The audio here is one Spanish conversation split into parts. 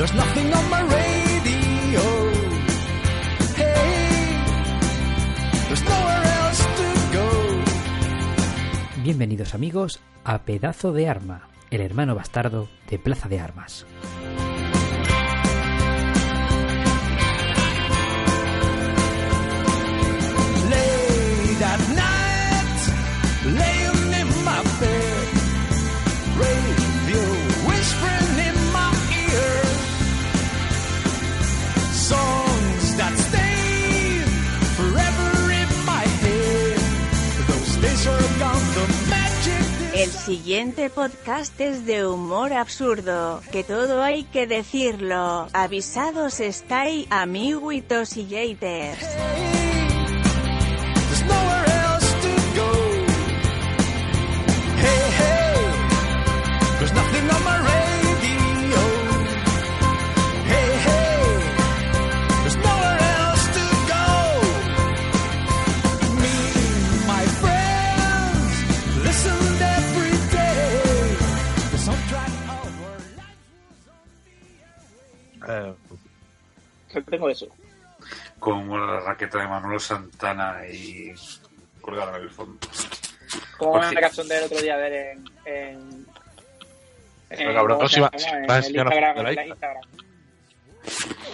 There's nothing on my radio. Hey, there's nowhere else to go. Bienvenidos amigos a Pedazo de Arma, el hermano bastardo de Plaza de Armas. El siguiente podcast es de humor absurdo, que todo hay que decirlo. Avisados estáis, amiguitos y haters. Yo tengo eso. como la raqueta de Manolo Santana y colgada en el fondo. Como Pues me sí. cachondeo el otro día a ver en. en, cabrón, si En a el una Instagram, en la Instagram.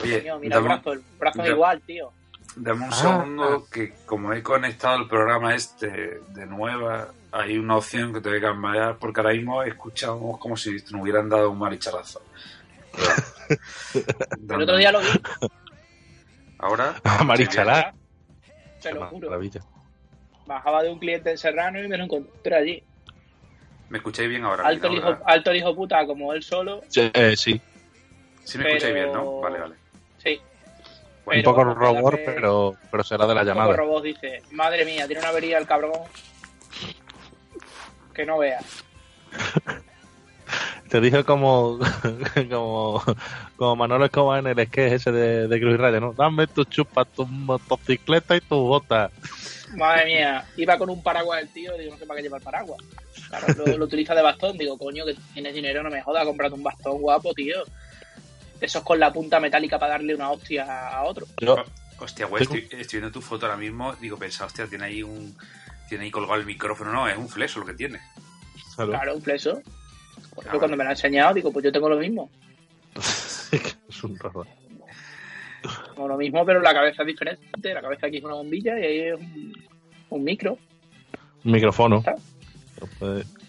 Oye, Coño, mira el brazo, el brazo es da- igual, tío. dame un Ah, segundo que como he conectado el programa este de nueva, hay una opción que te voy a cambiar porque ahora mismo escuchamos como si nos hubieran dado un maricharazo. El otro día lo vi, Ahora, Marichalá. te lo juro. Maravilla. Bajaba de un cliente en Serrano y me lo encontré allí. ¿Me escucháis bien ahora? Alto bien, hijo, ahora? alto hijo puta como él solo. Sí, eh, sí. Sí me escucháis pero- bien, ¿no? Vale, vale. Sí. un poco robot, que- pero, pero será de la Un poco llamada. robot dice, madre mía, tiene una avería el cabrón. Que no veas. Te dije como, como, como Manolo Escobar en el sketch ese de, de Cruz y Raya, ¿no? Dame tu chupa, tu motocicleta y tu bota. Madre mía, iba con un paraguas el tío, digo, no sé para qué lleva el paraguas. Claro, lo, lo utiliza de bastón, digo, coño, que tienes dinero, no me jodas, comprate un bastón guapo, tío. Eso es con la punta metálica para darle una hostia a otro. Yo, Hostia, güey, estoy viendo tu foto ahora mismo. Digo, pensaba, hostia, tiene ahí un. Tiene ahí colgado el micrófono. No, es un fleso lo que tiene. Claro, un fleso. Ah, cuando me lo ha enseñado, digo, pues yo tengo lo mismo. es un robot. Tengo lo mismo, pero la cabeza es diferente. La cabeza aquí es una bombilla y ahí es un, un micro. Un micrófono.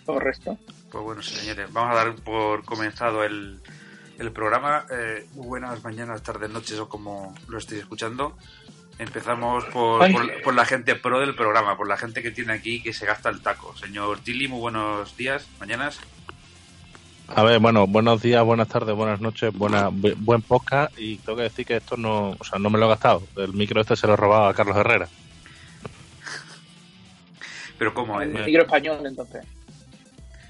Correcto. Pues bueno, señores, vamos a dar por comenzado el, el programa. Eh, muy buenas mañanas, tardes, noches o como lo estéis escuchando. Empezamos por, por, por la gente pro del programa, por la gente que tiene aquí que se gasta el taco. Señor Tilly, muy buenos días, mañanas. A ver, bueno, buenos días, buenas tardes, buenas noches, buena, bu- buen podcast y tengo que decir que esto no, o sea, no me lo he gastado. El micro este se lo he robado a Carlos Herrera. Pero ¿cómo? Un Eh, micro español, entonces.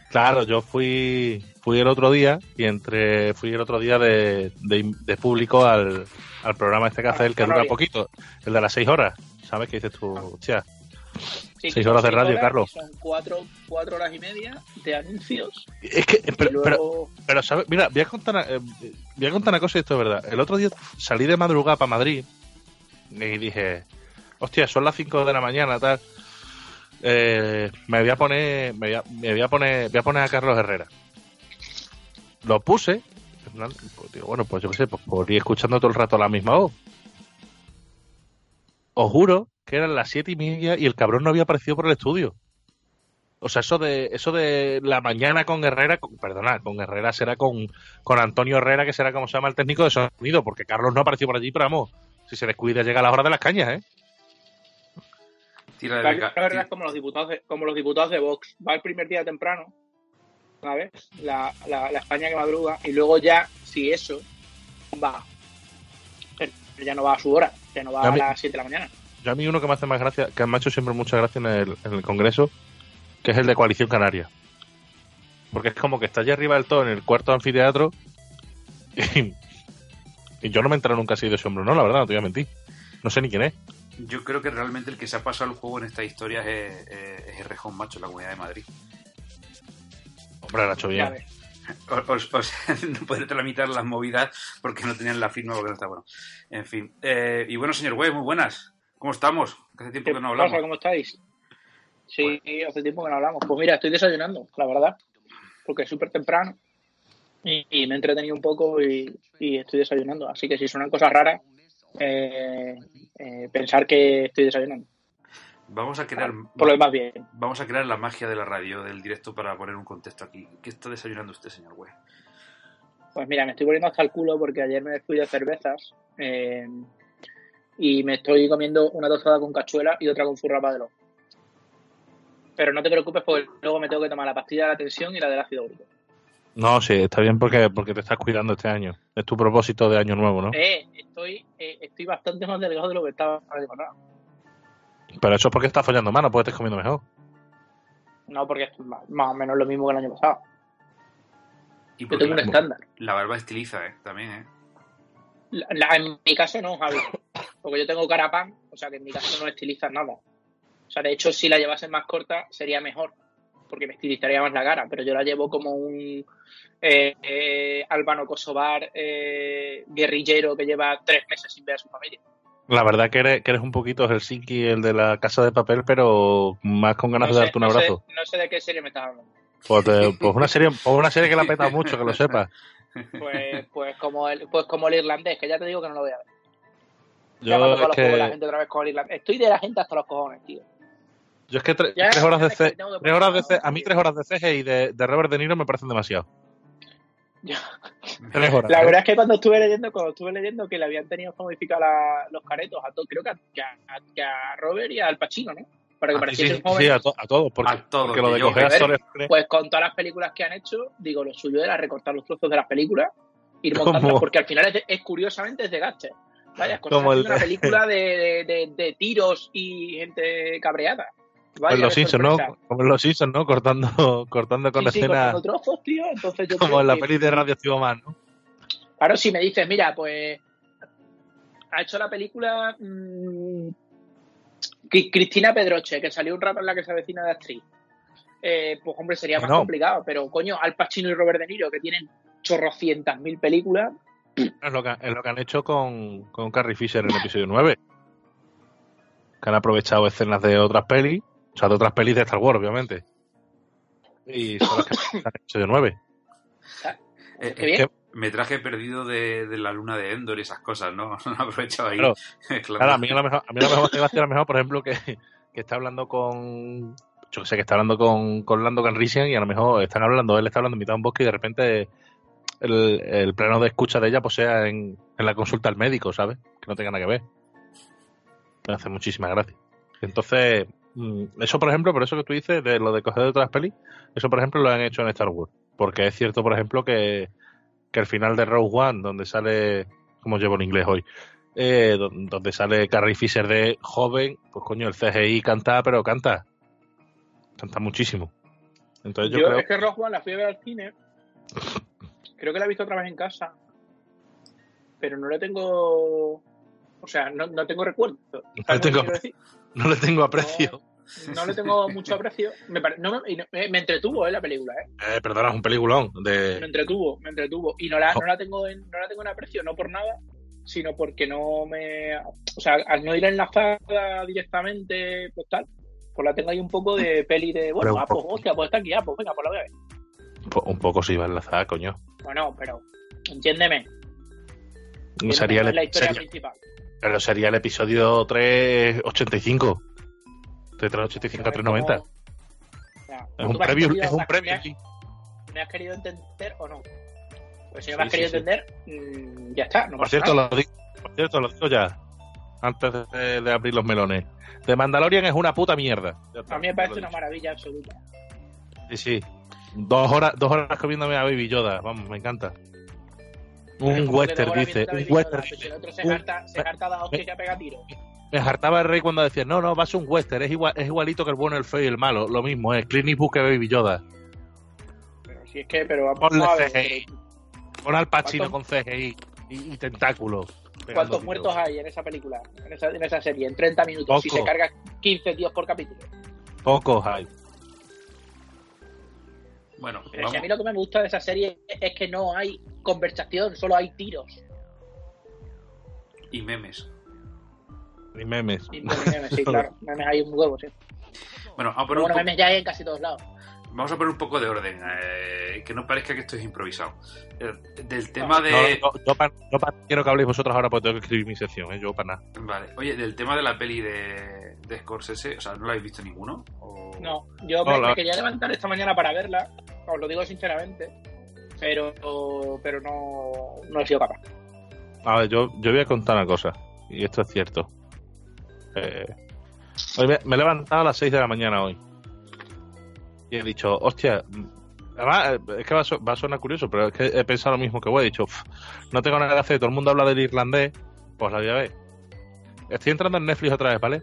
Claro, yo fui fui el otro día y entre fui el otro día de, de, de público al, al programa este que hace el que Ah, dura poquito, el de las seis horas. ¿Sabes qué dices tú? Hostia, Seis horas de radio, horas, Carlos. Son cuatro, cuatro horas y media de anuncios. es que, pero, pero, luego, pero, ¿sabes? Mira, voy a, contar una, eh, voy a contar una cosa y esto es verdad. El otro día salí de madrugada para Madrid y dije, hostia, son las 5 de la mañana, tal. Eh, me voy a poner, me voy a, me voy a poner, voy a poner a Carlos Herrera. Lo puse, pues, digo, bueno, pues yo qué sé, pues por ir escuchando todo el rato la misma voz. Os juro que eran las siete y media y el cabrón no había aparecido por el estudio. O sea, eso de eso de la mañana con Herrera, con- perdona, con Herrera será con, con Antonio Herrera, que será como se llama el técnico de sonido, porque Carlos no apareció por allí, pero vamos, si se descuida llega a la hora de las cañas, ¿eh? tira de Carlos beca- Herrera es como los diputados de, como los diputados de Vox. Va el primer día temprano ¿sabes? La, la, la España que madruga y luego ya, si eso va, pero ya no va a su hora, ya no va a las 7 de la mañana. A mí uno que me hace más gracia, que me ha hecho siempre mucha gracia en el, en el Congreso, que es el de Coalición Canaria. Porque es como que está allá arriba del todo en el cuarto anfiteatro y, y yo no me he enterado nunca si de ese hombre o no, la verdad, no te voy a mentir. No sé ni quién es. Yo creo que realmente el que se ha pasado el juego en esta historia es, es, es el Rejón Macho, la Comunidad de Madrid. Hombre, lo ha hecho bien. Os, os- no podré tramitar las movidas porque no tenían la firma porque no está bueno. En fin. Eh, y bueno, señor Web, muy buenas. ¿Cómo estamos? Hace tiempo ¿Qué que no pasa? hablamos. ¿Cómo estáis? Sí, hace tiempo que no hablamos. Pues mira, estoy desayunando, la verdad, porque es súper temprano y, y me he entretenido un poco y, y estoy desayunando. Así que si suenan cosas raras, eh, eh, pensar que estoy desayunando. Vamos a crear, Por lo demás, bien. vamos a crear la magia de la radio, del directo, para poner un contexto aquí. ¿Qué está desayunando usted, señor Web? Pues mira, me estoy poniendo hasta el culo porque ayer me fui de cervezas eh, y me estoy comiendo una tostada con cachuela y otra con furrapa de lobo. Pero no te preocupes porque luego me tengo que tomar la pastilla de la tensión y la del ácido úrico. No, sí, está bien porque, porque te estás cuidando este año. Es tu propósito de año nuevo, ¿no? Eh, estoy, eh, estoy bastante más delgado de lo que estaba pasado. Pero eso es porque estás follando más, no puedes estar comiendo mejor. No, porque es más, más o menos lo mismo que el año pasado. Y Yo porque tengo un la, estándar. la barba estiliza, ¿eh? También, ¿eh? La- la- en mi caso no, Javi. Porque yo tengo cara pan, o sea que en mi caso no estilizas nada. O sea, de hecho, si la llevase más corta sería mejor, porque me estilizaría más la cara. Pero yo la llevo como un eh, eh, albano kosovar eh, guerrillero que lleva tres meses sin ver a su familia. La verdad que eres, que eres un poquito Helsinki, el de la casa de papel, pero más con ganas No de darte un no sé- abrazo. no sé de qué serie me estás hablando. Pues, te- pues una serie, pues una serie que la peta mucho, que lo sepas. Pues, pues, como el, pues como el irlandés, que ya te digo que no lo voy a ver. Yo tocado es los juegos de la que, gente otra vez con el irlandés. Estoy de la gente hasta los cojones, tío. yo es que tre- Ya, tres horas de C- tres horas de C- a mí tres horas de CG y de, de Robert De Niro me parecen demasiado. Ya. Tres horas. La ¿eh? verdad es que cuando estuve leyendo, cuando estuve leyendo que le habían tenido que modificar la- los caretos a todos, creo que a, que, a, que a Robert y al Pacino, ¿no? Para que Ah, sí, pareciesen sí, sí, a, to- a todos, porque, A todos, porque lo de coger a Pues con todas las películas que han hecho, digo, lo suyo era recortar los trozos de las películas, ir montándolas, porque al final es, de- es curiosamente es de gaste. Vaya, Como el una película de, de, tiros y gente cabreada. Vaya, en los Simpsons, ¿no? Como en los Simpsons, ¿no? Cortando, cortando con Sí, cortando trozos, tío. Entonces yo como en la que- peli de Radioactivo Man, ¿no? Claro, si me dices, mira, pues ha hecho la película mm, Cri- Cristina Pedroche, que salió un rato en la que se avecina de actriz. Eh, pues hombre, sería más complicado, pero coño, Al Pacino y Robert De Niro, que tienen chorrocientas mil películas, Es lo que, es lo que han hecho con, con Carrie Fisher en el episodio 9. Que han aprovechado escenas de otras pelis, o sea, de otras pelis de Star Wars, obviamente. Y son las que están en el episodio 9. Eh, Qué eh, bien. me traje perdido de, de la luna de Endor y esas cosas, ¿no? No he aprovechado ahí. Claro. Claro. A mí a lo mejor, a mí a lo mejor a lo mejor, por ejemplo, que, que está hablando con. Yo que sé, que está hablando con, con Lando Calrissian y a lo mejor están hablando, él está hablando en mitad de un bosque y de repente el, el plano de escucha de ella pues sea en, en la consulta al médico, ¿sabes? Que no tenga nada que ver. Me hace muchísima gracia. Entonces, mm, eso por ejemplo, por eso que tú dices de lo de coger de otras pelis, eso por ejemplo lo han hecho en Star Wars. Porque es cierto, por ejemplo, que, que el final de Rogue One, donde sale, como llevo en inglés hoy, eh, do- donde sale Carrie Fisher de joven, pues coño, el CGI canta, pero canta. Canta muchísimo. Entonces yo, yo, creo es que Rogue One la fui a ver al cine, creo que la he visto otra vez en casa, pero no le tengo, o sea, no, no tengo recuerdo. ¿Sabes le tengo- no le tengo aprecio. No le tengo mucho aprecio. Me, pare- no me, no- me- me entretuvo eh, la película, ¿eh? Eh, perdona, es un peliculón. Me De... entretuvo, me entretuvo. Y no la, no la tengo en, no la tengo en aprecio, no por nada, sino porque no me. O sea, al no ir enlazada directamente, pues tal, pues la tengo ahí un poco de peli de. Bueno, ah, pues hostia, pues está aquí, ah, pues venga, pues la voy a ver. Un poco se iba a enlazar, coño. Bueno, pero. Entiéndeme. entiéndeme, Sería no el, es la historia sería- principal. pero sería el episodio 385. De 385 a 390. Como- o sea, Es ¿tú un preview, es un ¿Me has- preview. ¿Me has, sí. me has querido entender o no? Pues si no Sí, me has sí, querido sí. entender, mm, ya está. No Por cierto, nada. lo digo, por cierto, lo digo ya. Antes de, de abrir los melones. The Mandalorian es una puta mierda. Está, A mí me parece una maravilla absoluta. Sí, sí. Dos horas, dos horas comiéndome a Baby Yoda, vamos, me encanta. Un western, dice, un western. dice, El otro se harta, se harta hostia que pega tiro. Me hartaba el rey cuando decía, no, no, va a ser un western, es, igual, es igualito que el bueno, el feo y el malo, lo mismo, es Clint Eastwood que Baby Yoda. Pero si es que, pero vamos Ponle a ver, CGI. Pon al Pacino ¿Cuántos- con CGI y, y tentáculos. ¿Cuántos muertos hay en esa película? En esa, en esa serie, en 30 minutos. Si se carga 15 tíos por capítulo. Pocos hay. Bueno, Pero vamos, si a mí lo que me gusta de esa serie es que no hay conversación, solo hay tiros. y memes. Ni memes. Y memes, sí, claro. Memes hay un huevo, sí. Bueno, vamos a Pero bueno, memes ya hay en casi todos lados. Vamos a poner un poco de orden, eh, que no parezca que esto es improvisado. Eh, del tema de... No, no, yo pa- yo pa- quiero que habléis vosotros ahora porque tengo que escribir mi sección, ¿eh? yo para nada. Vale, oye, del tema de la peli de, de Scorsese, o sea, ¿no la habéis visto ninguno? ¿O- No, yo me quería levantar esta mañana para verla, os lo digo sinceramente, pero, pero no, no he sido capaz. A ver, yo, yo voy a contar una cosa, y esto es cierto. Eh, hoy me, me he levantado a las 6 de la mañana hoy. Y he dicho, hostia, además, eh, es que va a, sonar curioso, pero es que he pensado lo mismo que vos. He dicho, "Uf, no tengo nada que hacer, todo el mundo habla del irlandés, pues la voy a ver. Estoy entrando en Netflix otra vez, ¿vale?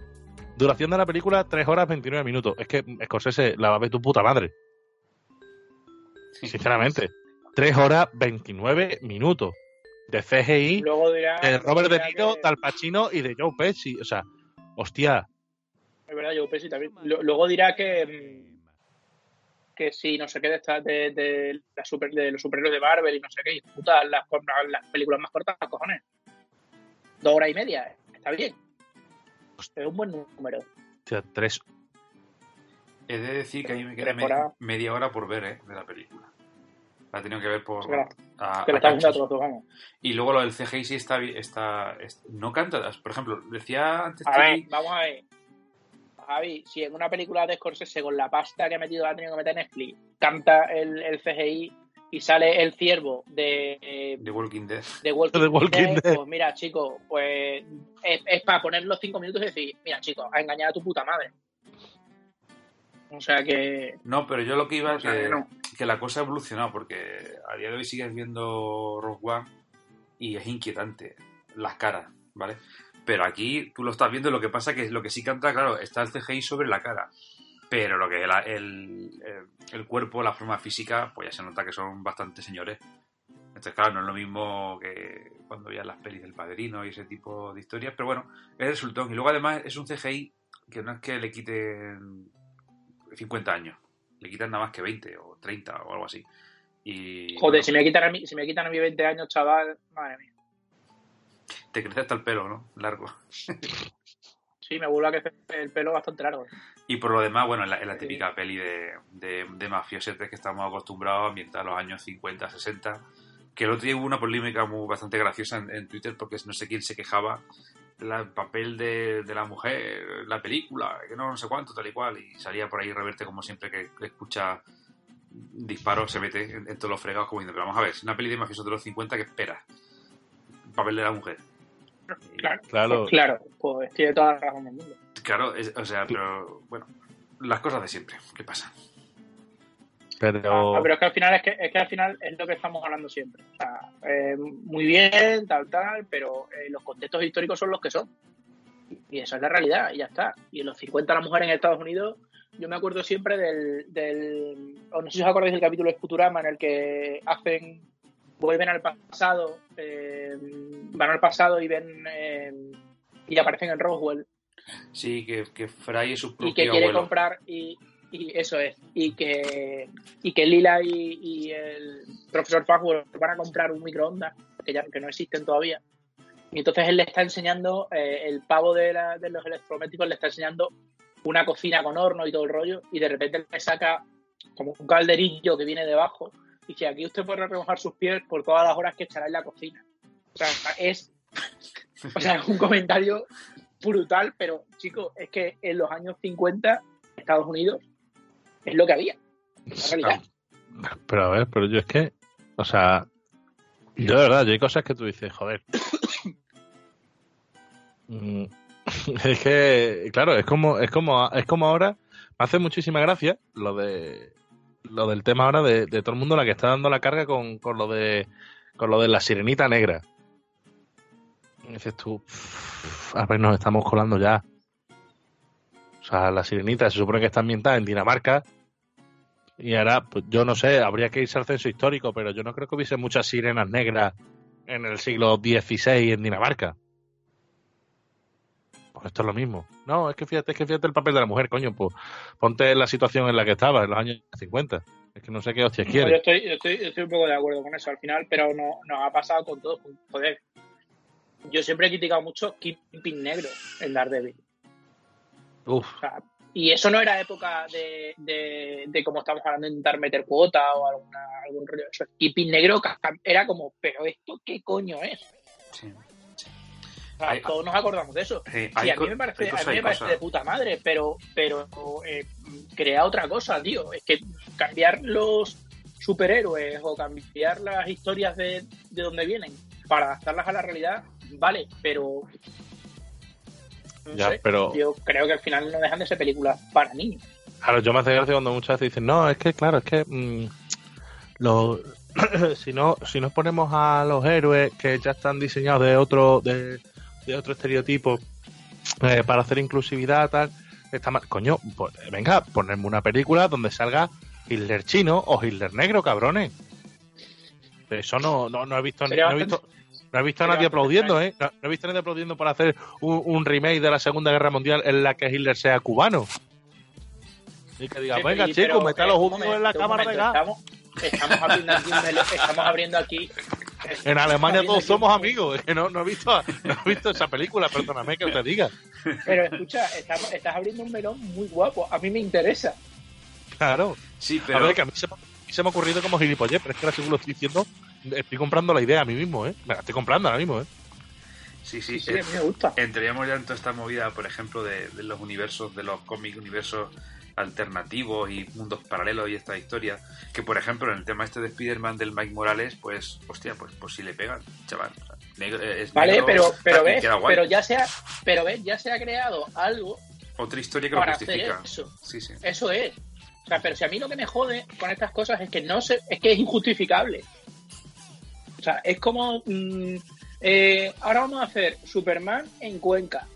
Duración de la película, 3 horas 29 minutos. Es que Scorsese la va a ver tu puta madre. Sinceramente. 3 horas 29 minutos. De CGI, Luego dirá. de Robert De Niro, que- de Al Pacino y de Joe Pesci. O sea, hostia, Es verdad, yo Pesci también. Luego dirá que. Que si no sé qué de, esta- de, de, la super, de los superhéroes de Marvel y no sé qué. y Puta, las, las películas más cortas, cojones. Dos horas y media, eh, está bien. Es un buen número. hostia, tres. He de decir que a mí me queda media hora por ver, ¿eh? De la película. La he tenido que ver por... Que la- a- Que a vamos. Y luego lo del CGI sí está... está, es- no canta, por ejemplo, decía antes... A ver, Chiqui- vamos a ver. Javi, si en una película de Scorsese con la pasta que ha metido, ha tenido que meter Netflix, canta el, el CGI y sale el ciervo de, eh, de Walking Dead. de Walking, De Walking Dead, Dead. pues mira, chicos, pues es, es para poner los cinco minutos y decir, mira, chicos, ha engañado a tu puta madre. O sea que. No, pero yo lo que iba o es sea que, que no. que la cosa ha evolucionado, porque a día de hoy sigues viendo Rogue One y es inquietante las caras, ¿vale? Pero aquí tú lo estás viendo, lo que pasa que lo que sí canta, claro, está el CGI sobre la cara. Pero lo que es el, el cuerpo, la forma física, pues ya se nota que son bastante señores. Entonces, claro, no es lo mismo que cuando veías las pelis del padrino y ese tipo de historias, pero bueno, es el resultón. Y luego además es un CGI que no es que le quiten 50 años, le quitan nada más que 20 o 30 o algo así. Y Joder, si me quitan a mí, si me quitan a mí 20 años, chaval, madre mía. Te crece hasta el pelo, ¿no? Largo. Sí, me vuelve a crecer el pelo bastante largo. Y por lo demás, bueno, es la, típica peli de, de, de mafiosetes que estamos acostumbrados a ambientar los años 50, 60. Que el otro día hubo una polémica muy bastante graciosa en, en Twitter porque no sé quién se quejaba la- el papel de, de la mujer, la película, que no, no sé cuánto, tal y cual. Y salía por ahí Reverte, como siempre que, que escucha disparos, se mete en, en todos los fregados como diciendo, pero vamos a ver, es una peli de mafiosos de los 50 que espera. El papel de la mujer. Y- Claro. Claro, Pues claro, pues tiene toda la razón del mundo. Claro, es- o sea, pero bueno, las cosas de siempre, ¿qué pasa? pero, Ah, pero es que al final es que, es que al final es lo que estamos hablando siempre. O sea, eh, muy bien, tal, tal, pero eh, los contextos históricos son los que son. Y esa es la realidad, y ya está. Y en los 50 la mujer en Estados Unidos, yo me acuerdo siempre del, del o no sé si os acordáis del capítulo de Futurama en el que hacen, vuelven al pasado, eh, van al pasado y ven eh, y aparecen en Roswell. Sí, que, que Fry es su propio y que quiere abuelo. comprar y, y eso es. Y que y que Lila y, y el profesor Farquhar van a comprar un microondas que ya que no existen todavía. Y entonces él le está enseñando eh, el pavo de, la- de los electrodomésticos le está enseñando una cocina con horno y todo el rollo y de repente le saca como un calderillo que viene debajo y dice aquí usted puede remojar sus pies por todas las horas que estará en la cocina o sea es o sea es un comentario brutal, pero chicos, es que en los años 50 Estados Unidos es lo que había. La realidad. pero a ver, pero yo es que, o sea, yo de verdad, yo hay cosas que tú dices, joder. Mm, es que, claro, es como, es como, es como ahora, me hace muchísima gracia lo de lo del tema ahora de, de todo el mundo la que está dando la carga con, con lo de con lo de la sirenita negra. Dices tú, "Uf, a ver, nos estamos colando ya. O sea, la sirenita se supone que está ambientada en Dinamarca. Y ahora, pues yo no sé, habría que irse al censo histórico, pero yo no creo que hubiese muchas sirenas negras en el siglo XVI en Dinamarca. Pues esto es lo mismo. No, es que fíjate, es que fíjate el papel de la mujer, coño, pues ponte la situación en la que estaba, en los años 50. Es que no sé qué hostias No, quiere. yo, estoy, yo, estoy, yo estoy un poco de acuerdo con eso al final, pero no, nos ha pasado con todo. Joder, yo siempre he criticado mucho Kingpin negro en Daredevil. Uf, O sea, y eso no era época de, de, de como estamos hablando de intentar meter cuota o alguna, algún rollo. Eso. Kingpin negro era como, pero esto qué coño es. Sí. O sea, Hay- todos nos acordamos de eso. Sí, a mí me parece, a mí me parece de puta madre, pero, pero eh, crea otra cosa, tío. Es que cambiar los superhéroes o cambiar las historias de, de donde vienen para adaptarlas a la realidad, vale, pero. no Ya, sé, pero- Yo creo que al final no dejan de ser películas para niños. Claro, yo me hace gracia cuando muchas veces dicen, no, es que claro, es que mm, lo- si no si nos ponemos a los héroes que ya están diseñados de otro de, de otro estereotipo eh, para hacer inclusividad tal, está mal. Coño, pues, venga, ponerme una película donde salga Hitler chino o Hitler negro, cabrones. Pero Eso no, no, no he visto, no he visto, no he visto a nadie aplaudiendo, ¿eh? No, no he visto a nadie aplaudiendo para hacer un, un remake de la Segunda Guerra Mundial en la que Hitler sea cubano. Y que diga, Sí, venga, chicos, pero, mete a eh, los momento, en la cámara de gas. Estamos, estamos abriendo aquí estamos abriendo aquí. En Alemania todos somos amigos. No, no he visto, no he visto esa película, perdóname que te diga. Pero escucha, estás abriendo un melón muy guapo. A mí me interesa. Claro. Sí, A pero ver, que a mí se me, se ha ocurrido como gilipollez, pero es que ahora según lo estoy diciendo, estoy comprando la idea a mí mismo, ¿eh? Me la estoy comprando ahora mismo, ¿eh? sí, sí, Sí, eh, a mí me gusta. entraríamos ya en toda esta movida, por ejemplo, de, de los universos, de los cómics universos alternativos y mundos paralelos y esta historia, que por ejemplo en el tema este de Spider-Man del Mike Morales, pues, hostia, pues, pues si le pegan, chaval. O sea, negro- eh, es Vale, negro, pero, pero ves, queda guay. pero ya se ha, pero ves, ya se ha creado algo Otra historia que lo hacer justifica. eso. Sí, sí. Eso es. O sea, pero si a mí lo que me jode con estas cosas es que no se, es que es injustificable. O sea, es como mm, eh, ahora vamos a hacer Superman en Cuenca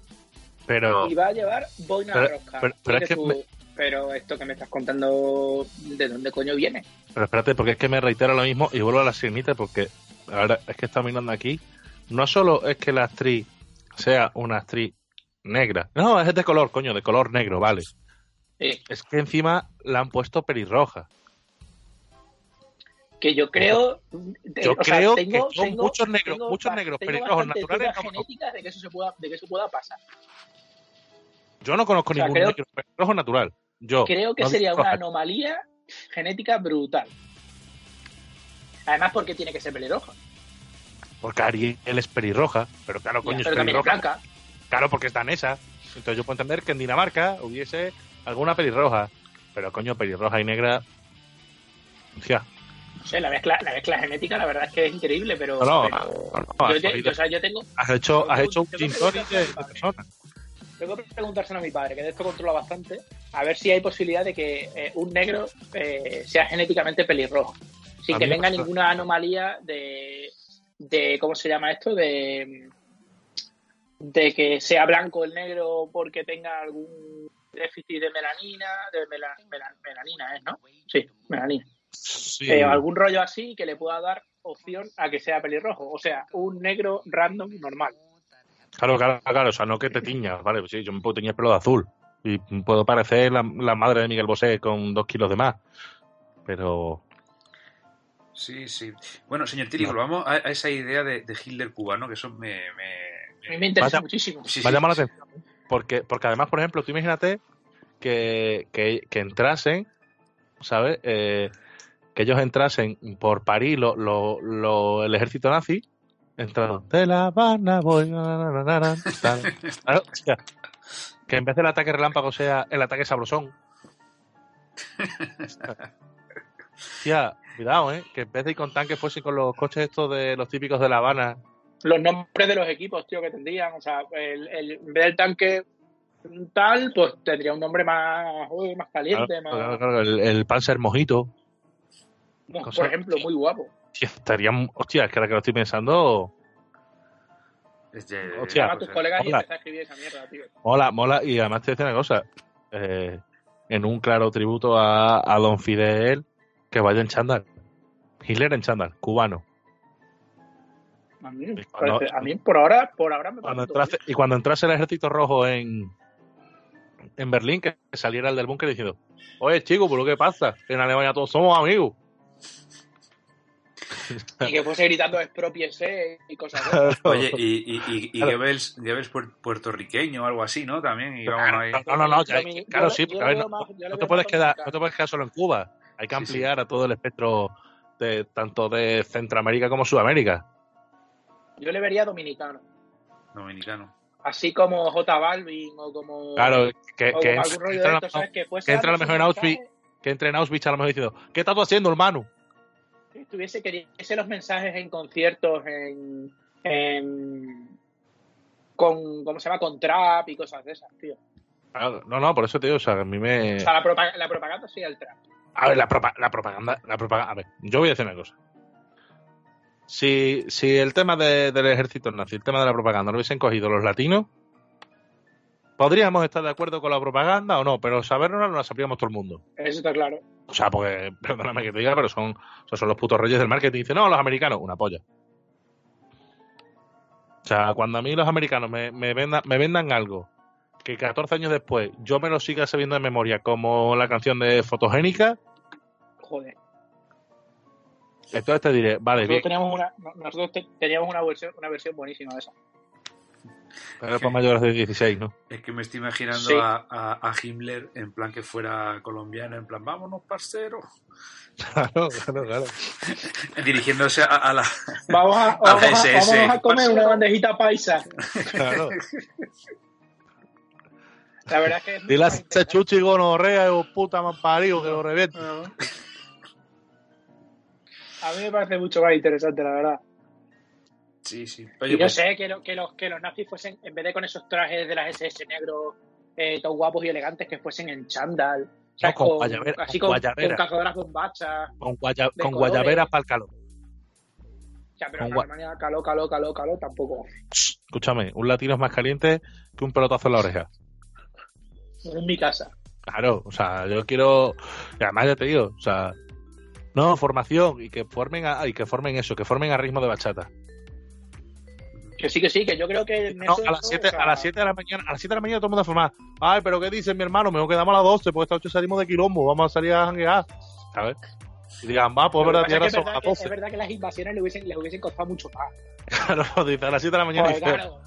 Pero, y va a llevar boina Pero- rosca. pero- pero Y es dices que tú, me- pero esto que me estás contando, ¿de dónde coño viene? pero espérate, porque es que me reitero lo mismo y vuelvo a la sirenita, porque ahora es que está mirando aquí. No solo es que la actriz sea una actriz negra, no, es de color, coño, de color negro, vale. Sí. Es que encima la han puesto pelirroja. que yo creo Yo o sea, creo tengo- que son tengo- muchos negros, tengo muchos negros pelirrojos naturales. no genéticas de que eso se pueda de que eso pueda pasar Yo no conozco O sea, ningún creo- negro pelirrojo natural. Yo. creo que no sería una anomalía genética brutal además porque tiene que ser pelirroja Porque Ariel es pelirroja, pero claro, coño, Ya, es pero es pelirroja. blanca Claro, porque es danesa. Entonces yo puedo entender que en Dinamarca hubiese alguna pelirroja. Pero coño, pelirroja y negra. Hostia. no sé la mezcla la mezcla genética la verdad es que es increíble pero, No, no, pero- no, no, yo, has, te- oído- yo- o sea, yo tengo has hecho, has hecho un gin de, de preguntarle, persona. Tengo que preguntárselo a mi padre que de esto controla bastante a ver si hay posibilidad de que eh, un negro eh, sea genéticamente pelirrojo. Sin A que tenga pasa- ninguna anomalía de de cómo se llama esto de de que sea blanco el negro porque tenga algún déficit de melanina de mela- mela- melanina es no sí melanina. Sí. Eh, algún rollo así que le pueda dar opción a que sea pelirrojo. O sea un negro random normal Claro, claro, claro. O sea, no que te tiñas, vale. Pues sí, yo me puedo teñir el pelo de azul. Y puedo parecer la, la madre de Miguel Bosé con dos kilos de más. Pero. Sí, sí. Bueno, señor Tiri, No. volvamos a, a esa idea de, de Hitler cubano, que eso me... me- a mí me interesa Vaya- muchísimo Sí, me ha sí, llamado sí. la atención. Porque, porque además, por ejemplo, tú imagínate que, que, que entrasen, ¿sabes? Eh, que ellos entrasen por París, lo, lo, lo- el ejército nazi, entraron de La Habana, voy, na, na, na, na, na, tal. Claro, o sea, que en vez del ataque relámpago sea el ataque sabrosón. Tía, cuidado, ¿eh? Que en vez de ir con tanques fuese con los coches estos de los típicos de La Habana. los nombres de los equipos, tío, que tendrían. O sea, el, el- en vez del tanque tal, pues tendría un nombre más, uy, más caliente, Claro, claro, más... claro, el, el Panzer Mojito. Por Cosa- ejemplo, muy guapo. Hostia, estaría... Hostia, es que ahora que lo estoy pensando... Hostia, a pues, tus colegas y hola. empezar a escribir esa mierda, tío. Mola, mola. Y además te voy a decir una cosa. eh, en un claro tributo a, a Don Fidel, que vaya en chándal. Hitler en chándal, cubano. A mí, cuando- parece- a mí por ahora, por ahora me Cuando parece entrase- y cuando entrase el ejército rojo en, en Berlín, que saliera el del búnker diciendo, oye chico, ¿pero qué pasa? Que en Alemania todos somos amigos. Y que fuese gritando expropiese y cosas de esas. Oye, y, y, y, y Claro. Goebbels, Goebbels puer- puertorriqueño o algo así, ¿no? También. Y vamos ahí. No, no, no, ya- Yo- claro, yo- sí, yo ver, no, más- te puedes quedar, no te puedes quedar solo en Cuba. Hay que Sí, sí. ampliar a todo el espectro de tanto de Centroamérica como Sudamérica. Yo le vería dominicano. Dominicano. Así como J Balvin o como. Claro, que, o que, como algún rollo entra de a esto, lo ¿sabes? mejor- Que, fuese que entra a lo dando mejor en Auschwitz, que entre en Auschwitz a lo mejor diciendo, ¿qué estás tú haciendo, hermano? Estuviese, que diese los mensajes en conciertos, en. en con, ¿cómo se llama? Con trap y cosas de esas, tío. Claro, No, no, por eso te digo, o sea, a mí me... O sea, la, propa- la propaganda sí el trap. A ver, la, propa- la propaganda, la propaganda. A ver, yo voy a decir una cosa. Si, si el tema de- del ejército nazi, el tema de la propaganda, lo hubiesen cogido los latinos, podríamos estar de acuerdo con la propaganda o no, pero sabernos no la sabríamos todo el mundo. Eso está claro. O sea, porque, perdóname que te diga, pero son, o sea, son los putos reyes del marketing. Dicen, no, los americanos, una polla. O sea, cuando a mí los americanos me, me, vendan, me vendan algo que 14 años después yo me lo siga sabiendo de memoria, como la canción de Fotogénica, Joder. entonces te diré, vale, bien, Nosotros teníamos una, no- nosotros te- teníamos una versión, una versión buenísima de esa. Pero es para mayores de 16, ¿no? Es que me estoy imaginando Sí. a, a, a Himmler en plan que fuera colombiano, en plan, vámonos, parcero. Claro, claro, claro. Dirigiéndose a, a la. Vamos a, A vamos a, SS. comer una bandejita paisa. claro. La verdad es que es Dile a chuchi gonorrea, o puta más parido, que lo reviente. A mí me parece mucho más interesante, la verdad. Sí, sí. Y yo pues, sé que, lo- que, los, que los nazis fuesen, en vez de con esos trajes de las SS negros, eh, todos guapos y elegantes, que fuesen en chándal. No, con con, guayabera- así con guayabera. con bombachas. Con, guaya- con guayaberas para el calor. Ya, pero en Alemania, caló, caló, caló, caló, tampoco. Escúchame, un latino es más caliente que un pelotazo en la oreja. En mi casa. Claro, o sea, yo quiero. Y además ya te digo, o sea. No, formación y que formen a, y que formen eso, que formen a ritmo de bachata. Que sí, que sí, que yo creo que No, a las eso, 7 o sea, a las 7 de la mañana, a las 7 de la mañana todo el mundo a formar. Ay, pero ¿qué dice mi hermano? Mejor quedamos a las 12, porque esta noche salimos de quilombo, vamos a salir a janguear. ¿Sabes? Y digan, va, pues verdad, es que verdad a que- las es 12. verdad que las invasiones le hubiesen, les hubiesen costado mucho más. Claro, dice, a las 7 de la mañana dice, claro,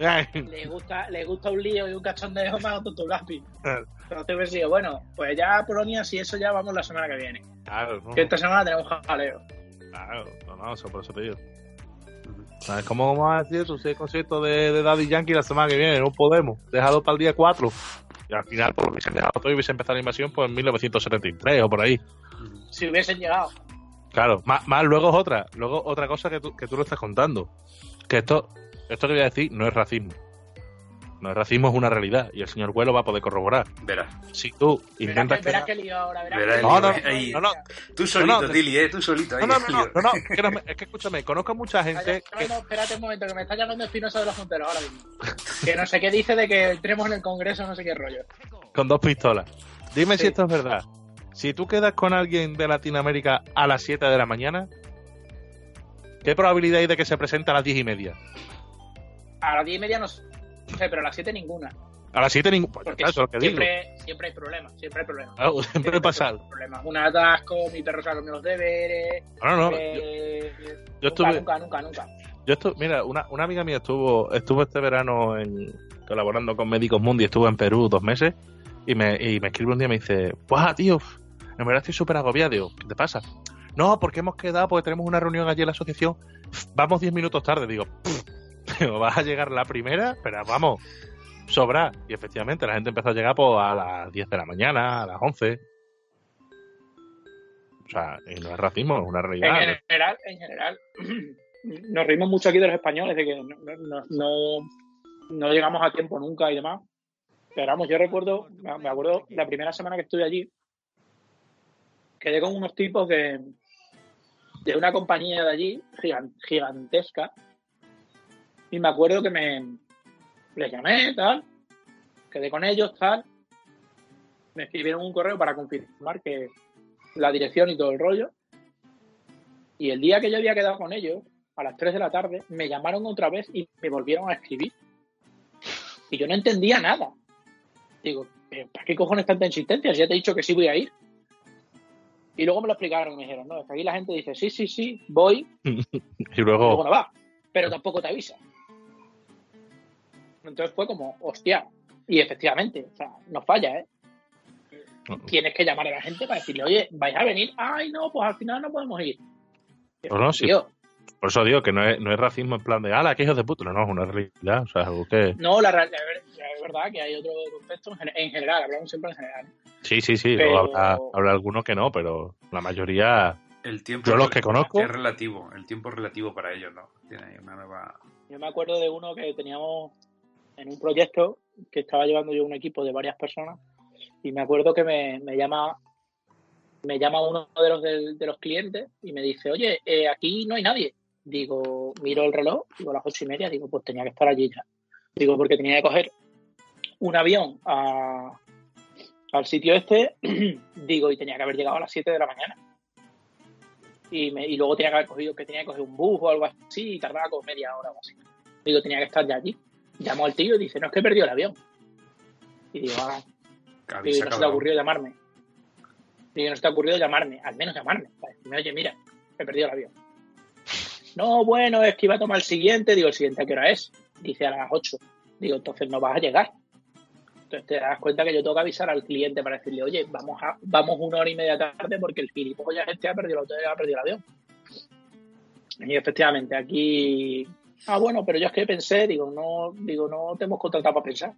"Ay, le gusta, le gusta un lío y un cachondeo más un tonto lápiz. Entonces hubiese sido, bueno, pues ya Polonia, si eso ya vamos la semana que viene. Claro, no, Que esta semana tenemos jaleo. claro, no, no, eso por eso te digo. ¿Sabes cómo vamos a decir eso? Si hay concierto de, de Daddy Yankee la semana que viene, no podemos. Dejado para el día 4. Y al final, por lo que se han dejado todo y hubiese empezado la invasión pues en 1973 o por ahí. Si hubiesen llegado. Claro, más, más luego es otra. Luego otra cosa que tú, que tú lo estás contando. Que esto, esto que voy a decir no es racismo. No es racismo, es una realidad. Y el señor Vuelo va a poder corroborar. verás. Si tú Verás intentas que, verás quedar- que lío ahora, verás que No, lío. no, ahí. no, no, Tú solito, no, Dili, ¿eh? Tú solito. ahí, no, no, no, no, que es que escúchame, conozco a mucha gente que, no, espérate un momento, que me está llamando Espinosa de la Frontera ahora mismo. Que no sé qué dice de que entremos en el Congreso, no sé qué rollo. con dos pistolas. Dime Sí. si esto es verdad. Si tú quedas con alguien de Latinoamérica a las 7 de la mañana, ¿qué probabilidad hay de que se presente a las 10 y media? A las diez y media no sé, pero a las siete ninguna. A las 7 ningún. Pues, Porque claro, digo. siempre, siempre hay problemas, siempre hay problemas. Claro, siempre pasa algo. Problemas. Un atasco, mi perro se ha comido los deberes. No, no, yo, eh, yo nunca, estuve- nunca, nunca, nunca. yo estuve, mira, una, una amiga mía estuvo, estuvo este verano en, colaborando con Médicos Mundi, estuvo en Perú dos meses y me, y me escribe un día y me dice, ¡guau, tío! En verdad estoy súper agobiado. Digo, ¿qué te pasa? No, porque hemos quedado, porque tenemos una reunión allí en la asociación. Vamos 10 minutos tarde. Digo, "Pff". Digo, vas a llegar la primera, pero vamos, sobra. Y efectivamente, la gente empezó a llegar pues, a las 10 de la mañana, a las 11. O sea, y no es racismo, es una En realidad. general, en general, nos reímos mucho aquí de los españoles, de que no, no, no, no llegamos a tiempo nunca y demás. Pero vamos, yo recuerdo, me acuerdo la primera semana que estuve allí, quedé con unos tipos de, de una compañía de allí, gigan- gigantesca, y me acuerdo que me les llamé, tal, quedé con ellos, tal, me escribieron un correo para confirmar que la dirección y todo el rollo, y el día que yo había quedado con ellos, a las 3 de la tarde, me llamaron otra vez y me volvieron a escribir. Y yo no entendía nada. Digo, "¿Pero ¿para qué cojones tanta insistencia? Si ya te he dicho que sí voy a ir. Y luego me lo explicaron y me dijeron, no, es que aquí la gente dice, sí, sí, sí, voy, Y y luego luego, no va, pero tampoco te avisa. Entonces fue como, hostia. Y efectivamente, o sea, no falla, ¿eh? Tienes que llamar a la gente para decirle, oye, vais a venir. Ay, no, pues al final no podemos ir. Pues no, sí. Por eso digo que no es, no es racismo en plan de, ala, que hijos de puta. No, no, es una realidad. O sea, algo que. no, la, real- la ver- es verdad que hay otro contexto en, gen- en general, hablamos siempre en general. Sí, sí, sí. Pero- Habrá, habrá algunos que no, pero la mayoría. El tiempo Yo los que conozco- es relativo, el tiempo es relativo para ellos, ¿no? Tiene ahí una nueva... Yo me acuerdo de uno que teníamos en un proyecto que estaba llevando yo un equipo de varias personas y me acuerdo que me, me llama me llama uno de los del- de, los clientes y me dice, oye, eh, aquí no hay nadie. Digo, miro el reloj, digo las ocho y media, digo, pues tenía que estar allí ya. Digo, porque tenía que coger un avión a- al sitio este, digo, y tenía que haber llegado a las 7 de la mañana. Y, me- y luego tenía que haber cogido, que tenía que coger un bus o algo así, y tardaba como media hora o así. Digo, tenía que estar ya allí. Llamo al tío y dice, no, es que he perdido el avión. Y digo, ah, no se te cabrón. ocurrió llamarme. Digo, no se te ha ocurrido llamarme, al menos llamarme. Decirme, oye, mira, he perdido el avión. No, bueno, es que iba a tomar el siguiente. Digo, ¿el siguiente a qué hora es? Dice a las 8. Digo, entonces no vas a llegar. Entonces te das cuenta que yo tengo que avisar al cliente para decirle, oye, vamos a, vamos una hora y media tarde porque el gilipollas este ha perdido el ha perdido el avión. Y efectivamente, aquí. Ah, bueno, pero yo es que pensé, digo, no, digo, no te hemos contratado para pensar.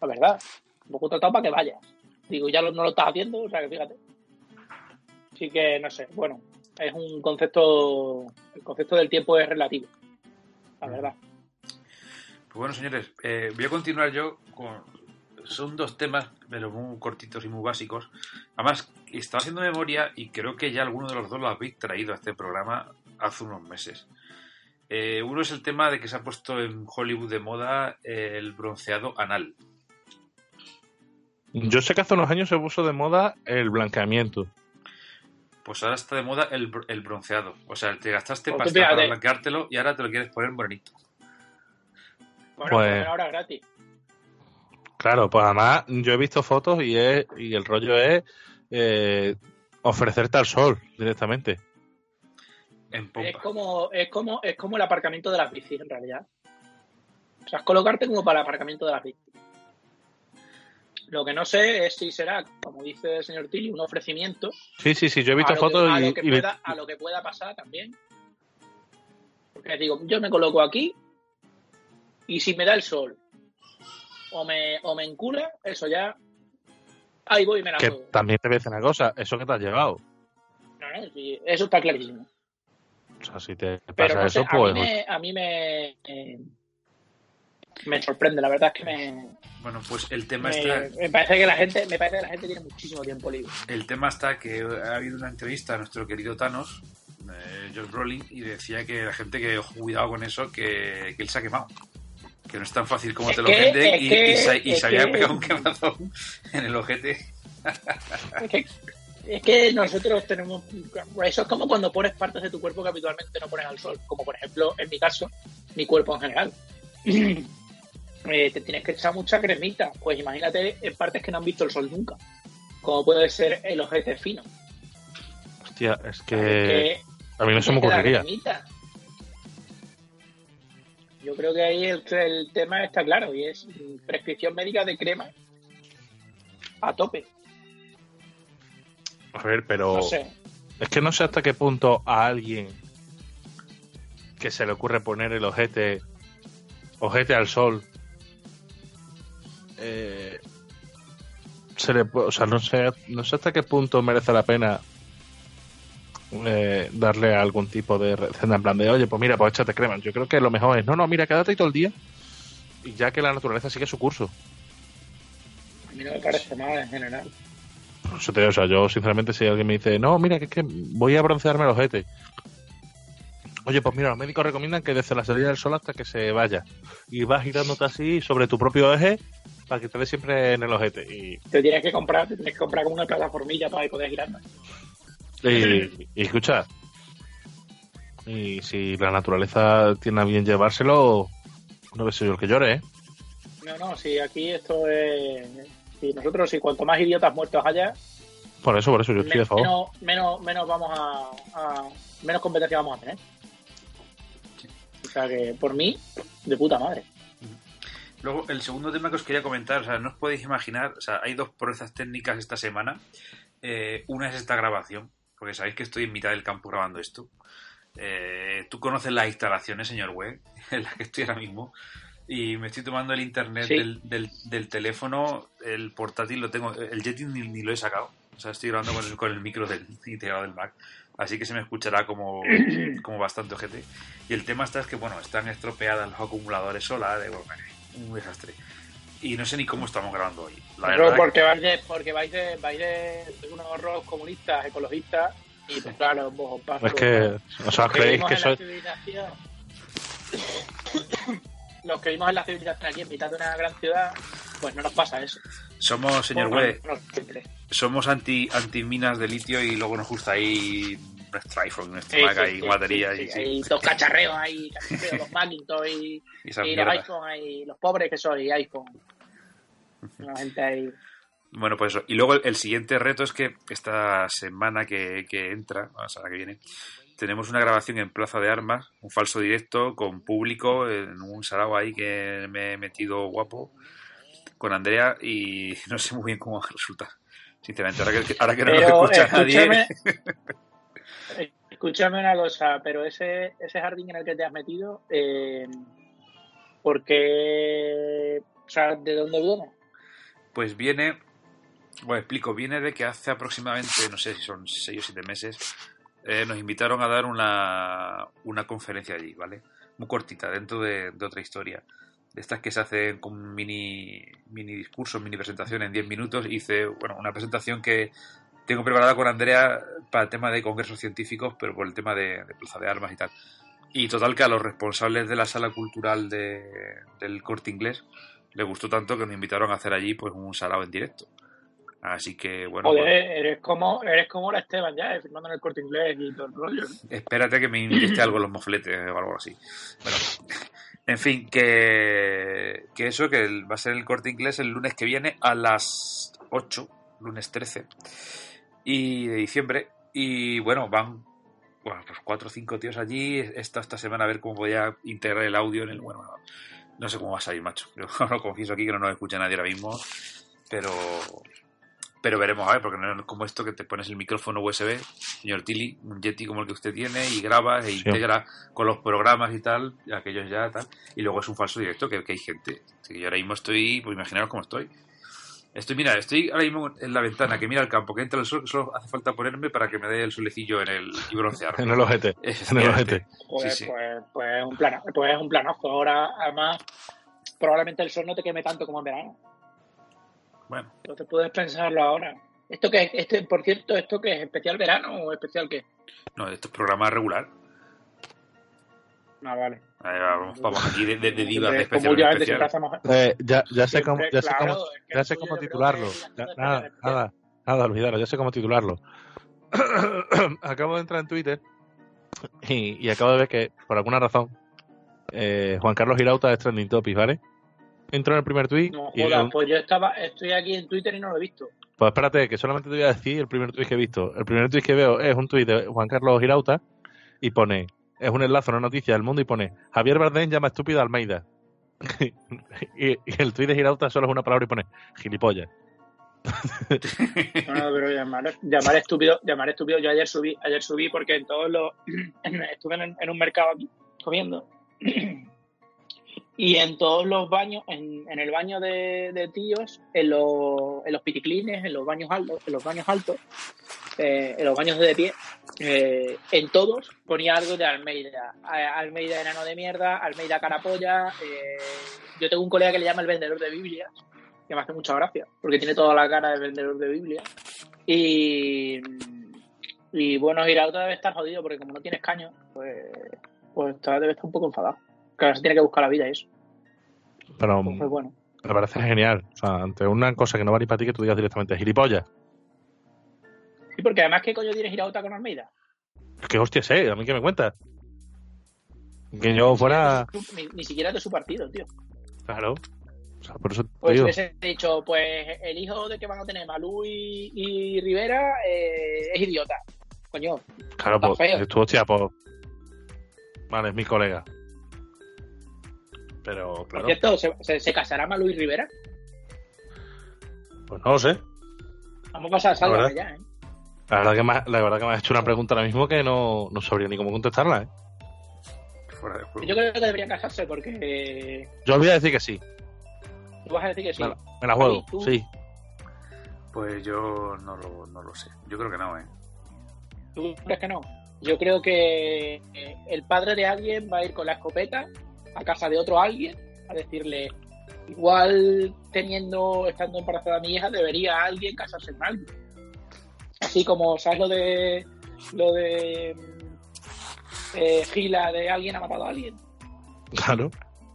La verdad, te hemos contratado para que vayas. Digo, ya lo- no lo estás haciendo, o sea que fíjate. Así que, no sé, bueno, es un concepto, el concepto del tiempo es relativo, la verdad. Pues bueno, señores, eh, voy a continuar yo con... Son dos temas, pero muy cortitos y muy básicos. Además, estaba haciendo memoria y creo que ya alguno de los dos lo habéis traído a este programa hace unos meses. Eh, uno es el tema de que se ha puesto en Hollywood de moda eh, el bronceado anal. Yo sé que hace unos años se puso de moda el blanqueamiento. Pues ahora está de moda el, br- el bronceado. O sea, te gastaste Pues pasta para blanqueártelo y ahora te lo quieres poner bonito. Bueno, Pues- pues ahora gratis. Claro, pues además yo he visto fotos y es y el rollo es eh, ofrecerte al sol directamente. En Es como, es como, es como el aparcamiento de las bicis, en realidad. O sea, es colocarte como para el aparcamiento de las bicis. Lo que no sé es si será, como dice el señor Tilly, un ofrecimiento Sí, sí, sí, yo he visto a, lo que, fotos a lo que y- pueda, a lo que pueda pasar también. Porque digo, yo me coloco aquí y si me da el sol o me, o me encula, eso ya. Ahí voy y me la que juego. también te voy a decir una cosa, eso que te has llevado. No, no, sí, eso está clarísimo. O sea, si te pasa eso, a pues... mí me, a mí me, eh, me sorprende, la verdad es que me, Bueno, pues el tema me, está... me parece que la gente, me parece que la gente tiene muchísimo tiempo libre. El tema está que ha habido una entrevista a nuestro querido Thanos, eh, Josh Brolin, y decía que la gente que ojo, cuidado con eso, que, que él se ha quemado. Que no es tan fácil como Es te lo que- venden y, que- y se, y es se había que- pegado un quemazón en el ojete. Es que, es que nosotros tenemos. Eso es como cuando pones partes de tu cuerpo que habitualmente no pones al sol. Como por ejemplo, en mi caso, mi cuerpo en general. Eh, te tienes que echar mucha cremita. Pues imagínate en partes que no han visto el sol nunca. Como puede ser el ojete fino. Hostia, es Es que a mí no se me ocurriría. Yo creo que ahí el, el tema está claro y es prescripción médica de crema a tope. A ver, pero No sé. es que no sé hasta qué punto a alguien que se le ocurre poner el ojete ojete al sol eh, se le o sea no sé no sé hasta qué punto merece la pena eh, darle algún tipo de receta en plan de oye pues mira pues échate crema yo creo que lo mejor es no no mira quédate ahí todo el día y ya que la naturaleza sigue su curso A mí no me parece mal en general. Eso te digo, o sea, yo sinceramente si alguien me dice, no, mira, que es que voy a broncearme los ojete. Oye, pues mira, los médicos recomiendan que desde la salida del sol hasta que se vaya. Y vas girándote así sobre tu propio eje para que te dé siempre en el ojete. Y, Te tienes que comprar, te tienes que comprar como una plataformilla para poder girarme. y, y escucha, y si la naturaleza tiene a bien llevárselo, no soy yo el que llore, ¿eh? No, no, si aquí esto es. Si nosotros, si cuanto más idiotas muertos haya, Por eso, por eso yo estoy a favor. menos, menos, menos vamos a, a- menos competencia vamos a tener. O sea que por mí, de puta madre. Luego, el segundo tema que os quería comentar, o sea, no os podéis imaginar, o sea, hay dos proezas técnicas esta semana. Eh, una es esta grabación, porque sabéis que estoy en mitad del campo grabando esto. Eh, Tú conoces las instalaciones, señor Web, en las que estoy ahora mismo. Y me estoy tomando el internet Sí. del, del, del teléfono, el portátil lo tengo, el Yeti ni, ni lo he sacado. O sea, estoy grabando con el, con el micro del integrado del Mac. Así que se me escuchará como, como bastante ojete. Y el tema está es que, bueno, están estropeadas los acumuladores solares, bueno, un desastre. Y no sé ni cómo estamos grabando hoy. La Pero verdad porque vais de, porque vais de, vais de, unos horros comunistas, ecologistas, y pues claro, vos os paso. Es que, o sea, creéis que soy... Los que vivimos en la civilización aquí en mitad de una gran ciudad, pues no nos pasa eso. somos, señor no siempre. somos anti, anti minas de litio y luego nos gusta ahí nuestro iPhone, nuestro Sí, Mac sí, sí, y, sí, sí, Hay dos cacharreos ahí, cacharreos, los Macintosh y, y y los iPhone ahí, los pobres que soy, iPhone. La gente ahí. Bueno, pues eso. Y luego el, el siguiente reto es que esta semana que, que entra, o sea, la que viene, tenemos una grabación en Plaza de Armas, un falso directo con público, en un sarao ahí que me he metido guapo con Andrea y no sé muy bien cómo va a resultar. Sinceramente, ahora que, ahora que no nos escucha escúchame, nadie. escúchame una cosa, pero ese, ese jardín en el que te has metido, eh, ¿por qué? O sea, ¿de dónde viene? Pues viene, bueno, explico, viene de que hace aproximadamente, no sé si son seis o siete meses, eh, nos invitaron a dar una, una conferencia allí, ¿vale? Muy cortita, dentro de, de otra historia. De estas que se hacen con mini, mini discursos, mini presentación en 10 minutos. Hice, bueno, una presentación que tengo preparada con Andrea para el tema de congresos científicos, pero por el tema de, de plaza de armas y tal. Y total que a los responsables de la sala cultural de- del corte inglés les gustó tanto que nos invitaron a hacer allí pues un salado en directo. Así que bueno, Joder, pues, eres como, eres como la Esteban ya, eh, firmando en el corte inglés y todo el rollo. espérate que me inyecte algo en los mofletes o algo así. Bueno, en fin, que, que eso, que el- va a ser el corte inglés el lunes que viene a las 8, lunes 13 y de diciembre. Y bueno, van bueno, pues cuatro o cinco tíos allí. He estado esta semana a ver cómo podía integrar el audio en el. Bueno, no, no sé cómo va a salir, macho. Yo lo confieso aquí que no nos escucha nadie ahora mismo. Pero. Pero veremos, a ver, porque no es como esto que te pones el micrófono USB, señor Tilly, un Yeti como el que usted tiene, y grabas e Sí. integra con los programas y tal, y aquellos ya tal. Y luego es un falso directo que, que hay gente. Así que yo ahora mismo estoy, pues imaginaros cómo estoy. Estoy, mira, estoy ahora mismo en la ventana que mira el campo, que entra el sol, que solo hace falta ponerme para que me dé el solecillo en el y broncearme. En el ojete. En el ojete. Pues, Sí, sí. pues, pues es un plano, pues es un planazo. Ahora, además, probablemente el sol no te queme tanto como en verano. Bueno, Entonces puedes pensarlo ahora. Esto que es, este, por cierto, esto que es especial verano o especial qué? no, esto es programa regular. No, vale. Ahí vamos, vamos aquí de, de, de divas de especial. últimamente siempre especial. Eh, ya, ya sé cómo, ya sé cómo, ya sé cómo titularlo. Ya- nada, nada, nada, olvidaros, ya sé cómo titularlo. acabo de entrar en Twitter y, y acabo de ver que, por alguna razón, eh, Juan Carlos Girauta es trending topic, ¿vale? Entro en el primer tweet No y jodas, un- pues yo estaba, estoy aquí en Twitter y no lo he visto. Pues espérate, que solamente te voy a decir el primer tuit que he visto. El primer tuit que veo es un tuit de Juan Carlos Girauta y pone, es un enlace, una noticia del mundo y pone, Javier Bardem llama estúpido a Almeida. y, y el tuit de Girauta solo es una palabra y pone, gilipollas. No, no, pero llamar, llamar estúpido, llamar estúpido. Yo ayer subí, ayer subí porque en todos los estuve en, en un mercado aquí comiendo y en todos los baños, en, en el baño de, tíos, en los, en los piticlines, en los baños altos, en los baños altos, eh, en los baños de pie, eh, en todos ponía algo de Almeida, Almeida enano de mierda, Almeida carapolla. eh, yo tengo un colega que le llama el vendedor de Biblias que me hace mucha gracia, porque tiene toda la cara de vendedor de Biblia. Y, y bueno, Girauta debe estar jodido porque como no tiene escaño, pues, pues debe estar un poco enfadado. Ahora se tiene que buscar la vida eso. Pero Pues, bueno. me parece genial. O sea, ante una cosa que no va ni para ti, que tú digas directamente gilipollas. Sí, porque además, ¿qué coño tiene Girauta con Almeida? Que hostia sé, a mí que me cuentas. Que yo fuera. Ni, ni siquiera es de su partido, tío. Claro. O sea, por eso te Pues digo. hubiese dicho, pues el hijo de que van a tener Malú y, y Rivera eh, es idiota. Coño, Claro, pues. Tú, hostia, pues. Vale, es mi colega. Pero, por claro. cierto, ¿se, se, se casará Malú y Rivera? Pues no lo sé. Vamos a pasar a Sálvame verdad. ya, ¿eh? La verdad, que me, ha- la verdad que me has hecho una pregunta ahora mismo que no, no sabría ni cómo contestarla, ¿eh? Fuera de juego. Yo creo que deberían casarse porque Yo voy a decir que sí. tú vas a decir que sí. Me la, me la juego, sí. Pues yo no lo, no lo sé. Yo creo que no, ¿eh? ¿Tú crees que no? Yo creo que eh, el padre de alguien va a ir con la escopeta a casa de otro alguien a decirle, igual teniendo, estando embarazada mi hija, debería alguien casarse con alguien. Así como, ¿sabes lo de lo de eh, Gila de alguien ha matado a alguien? Claro.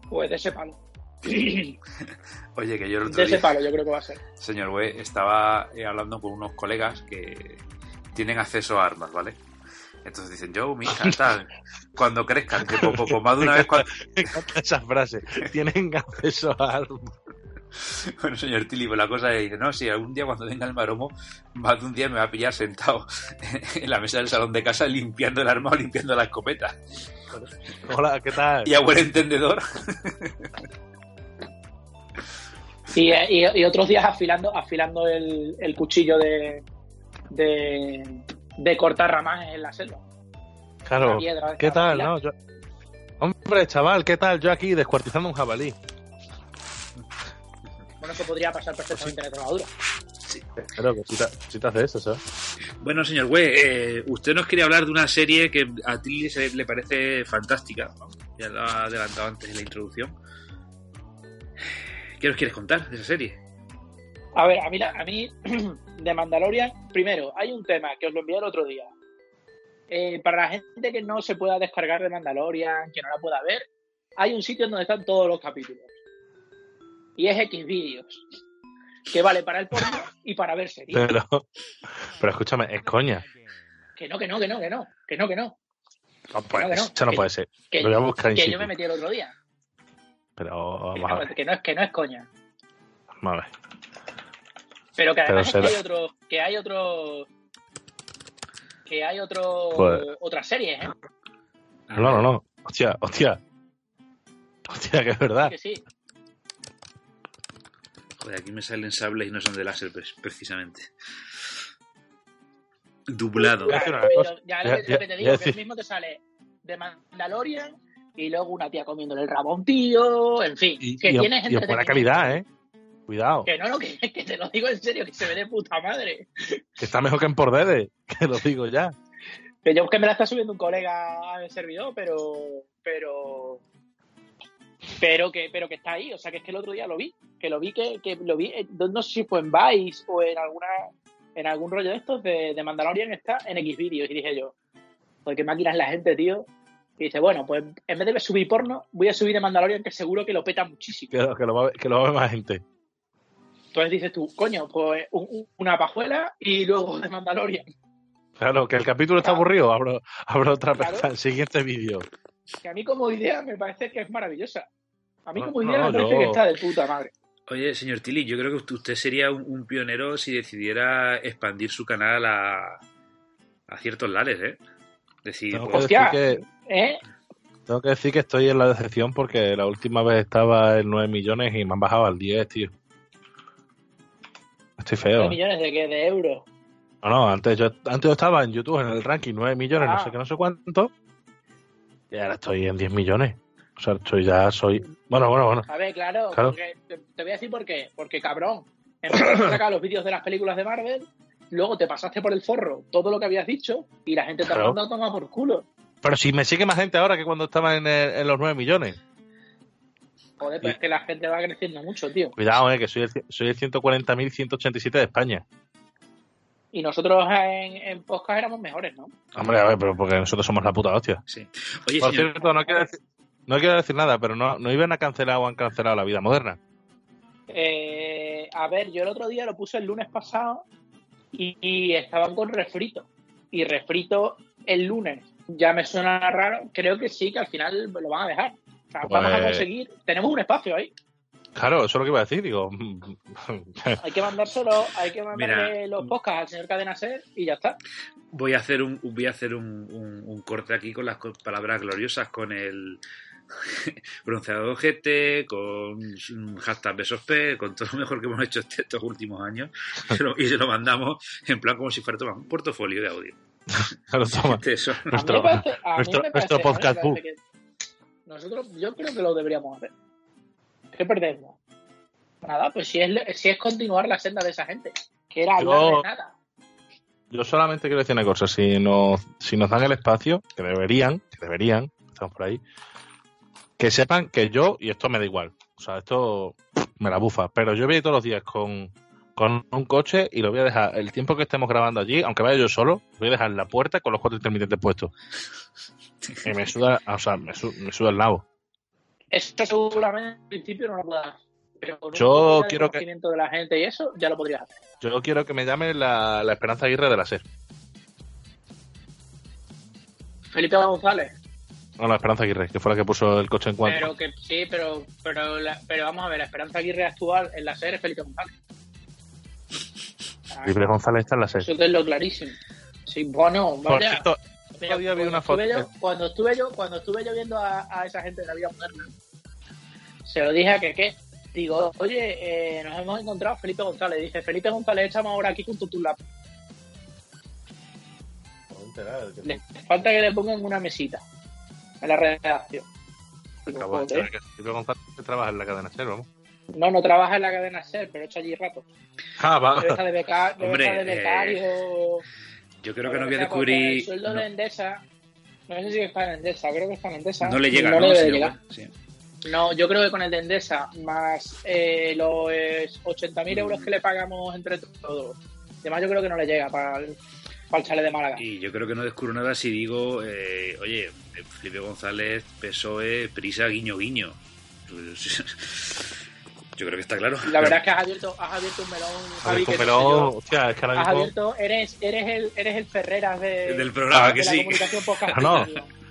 Pues de ese palo. de Oye, que yo el otro ese día, palo yo creo que va a ser. señor Wei, estaba eh, hablando con unos colegas que tienen acceso a armas, ¿vale? Entonces dicen, yo, mi hija, tal, cuando crezcan, que poco, más de una vez cuando... Me encanta esa frase. Tienen acceso a armas. Bueno, señor Tilly, pues la cosa es, dice, no, si algún día cuando venga el maromo, más de un día me va a pillar sentado en la mesa del salón de casa limpiando el arma o limpiando la escopeta. Hola, ¿qué tal? Y a buen entendedor, Y, y- y otros días afilando, afilando el, el cuchillo de, de, de cortar ramajes en la selva. Claro. Piedra ¿Qué tal? No, yo... Hombre, chaval, ¿qué tal? Yo aquí descuartizando un jabalí. Bueno, eso podría pasar perfectamente en Extremadura. Claro, que si te, si te hace eso, ¿sabes? Bueno, señor Wei, eh, usted nos quería hablar de una serie que a Tilly se le parece fantástica. ¿no? Ya lo ha adelantado antes en la introducción. ¿Qué nos quieres contar de esa serie? A ver, a mí, a mí de Mandalorian, primero, hay un tema que os lo envié el otro día. Eh, para la gente que no se pueda descargar de Mandalorian, que no la pueda ver, hay un sitio donde están todos los capítulos. Y es Xvideos. Que vale para el porno y para ver series. Pero, pero escúchame, es coña. Que no, que no, que no, que no. Que no, que no. No, pues, No, que no. eso no Que- puede ser. Que, Lo voy a buscar que yo me metí el otro día. Pero Que no, que no es, que no es coña. Ver. Pero que además Pero es que hay otro, que hay otro, que hay otro, Pues- otras series, ¿eh? No, no, no. Hostia, hostia. Hostia, que es verdad. Que sí. Joder, aquí me salen sables y no son de láser, precisamente. Dublado. Ya Ya- lo, que- te ya digo, que el mismo te sale de Mandalorian y luego una tía comiéndole el rabo a un tío, en fin, Y, que y, tienes y en buena calidad, ¿eh? Cuidado. Que no, no, que, que te lo digo en serio, que se ve de puta madre. Que está mejor que en por Dede. Que lo digo ya. Que yo que me la está subiendo un colega al servidor, pero, pero, pero que, pero que está ahí. O sea, que es que el otro día lo vi, que lo vi que, que lo vi, eh, no sé si fue en Vice o en alguna, en algún rollo de estos de, de Mandalorian está en Xvideos y dije yo, porque máquinas la gente, tío. Y dice, bueno, pues en vez de subir porno, voy a subir de Mandalorian que seguro que lo peta muchísimo. Que, lo- que lo va, que lo va a ver más gente. Entonces dices tú, coño, pues un- un- una pajuela y luego de Mandalorian. Claro, que el capítulo está aburrido. Abro, abro otra Claro. pestaña. Siguiente vídeo. Que a mí como idea me parece que es maravillosa. A mí No, como idea no, me parece yo- que está de puta madre. Oye, señor Tilly, yo creo que usted sería un, un pionero si decidiera expandir su canal a, a ciertos lares, ¿eh? Decir, Tengo que, pues, Hostia. decir que, ¿Eh? tengo que decir que estoy en la decepción porque la última vez estaba en 9 millones y me han bajado al 10, tío. Estoy feo. ¿Nueve ¿eh? millones de qué? ¿De euros? No, no, antes yo, antes yo estaba en YouTube en el ranking 9 millones, Ah. no sé qué, no sé cuánto. Y ahora estoy en 10 millones. O sea, estoy ya soy. Bueno, bueno, bueno. A ver, claro, Claro. porque te, te voy a decir por qué. Porque, cabrón, empezaste a sacar los vídeos de las películas de Marvel, luego te pasaste por el forro todo lo que habías dicho y la gente te ha Claro. mandado tomar por culo. Pero si me sigue más gente ahora que cuando estaba en, el- en los 9 millones. Joder, pero es que la gente va creciendo mucho, tío. Cuidado, eh, que soy el, soy el 140.187 de España. Y nosotros en, en podcast éramos mejores, ¿no? Hombre, a ver, pero porque nosotros somos la puta hostia. Sí. Oye, Por señor, cierto, no quiero decir, no quiero decir nada, pero no, no iban a cancelar o han cancelado la vida moderna. Eh, a ver, yo el otro día lo puse el lunes pasado y, y estaban con refrito. Y refrito el lunes. Ya me suena raro. Creo que sí, que al final lo van a dejar. O sea, vamos a Pues- conseguir. Tenemos un espacio ahí. Claro, eso es lo que iba a decir, digo. Hay que mandárselo, hay que mandarle Mira. los podcasts al señor Cadena Ser y ya está. voy a hacer un voy a hacer un, un- un corte aquí con las palabras gloriosas con el bronceado GT, con mm, hashtag besos P, con todo lo mejor que hemos hecho este- estos últimos años Se lo- y se lo mandamos en plan como si fuera toma, un portafolio de audio. Claro, toma. Este, Eso. Nuestro- parece- nuestro- podcast book. que Nosotros, yo creo que lo deberíamos hacer. ¿Qué perdemos? Nada, pues si es, si es continuar la senda de esa gente, que era hablar Yo- de nada. Yo solamente quiero decir una cosa, si nos, si nos dan el espacio, que deberían, que deberían, estamos por ahí, que sepan que yo, y esto me da igual, o sea, esto me la bufa, pero yo voy todos los días con, con un coche y lo voy a dejar, el tiempo que estemos grabando allí, aunque vaya yo solo, voy a dejar en la puerta con los cuatro intermitentes puestos. Y me suda, o sea, me, su- me suda el nabo. Esto seguramente al principio no lo puedas. Pero con un Yo de quiero que- conocimiento de la gente y eso, ya lo podrías hacer. Yo quiero que me llame la, la Esperanza Aguirre de la SER. Felipe González. No, la Esperanza Aguirre, que fue la que puso el coche en cuanto. Pero que sí, pero pero, la- pero vamos a ver, la Esperanza Aguirre actual en la serie es Felipe González. Ah, Libre González está en la SER. Eso es lo clarísimo. Sí, bueno, Por vaya. cierto, Mira, vi cuando una foto- estuve yo- cuando estuve yo, cuando estuve yo viendo a, a esa gente de la vida moderna, se lo dije a que qué. Digo, oye, eh, nos hemos encontrado a Felipe González. Dice, Felipe González, échame ahora aquí con tu tu lap. Le falta que le pongan una mesita en la redacción. Acabo de que Felipe González trabaja en la cadena SER, vamos. No, no trabaja en la cadena SER, pero echa allí rato. Ah, va. De, beca- Hombre, de eh, becario. Yo creo que no voy a porque El descubrir. sueldo No, de Endesa, no sé si está en Endesa, creo que está en Endesa. no le llega, no ¿no? le debe señor llegar. Webb? Sí. No, yo creo que con el de Endesa, más eh, los 80.000 euros que le pagamos entre todos, además yo creo que no le llega para el, para el chalet de Málaga. Y yo creo que no descubro nada si digo, eh, oye, Felipe González, PSOE, Prisa, guiño, guiño. Yo creo que está claro. La verdad es que has abierto, has abierto un melón, Javi, no sé yo. hostia, es que ahora Has mismo. abierto, eres, eres el, eres el Ferreras de, Del programa, de que la sí. comunicación podcast. No,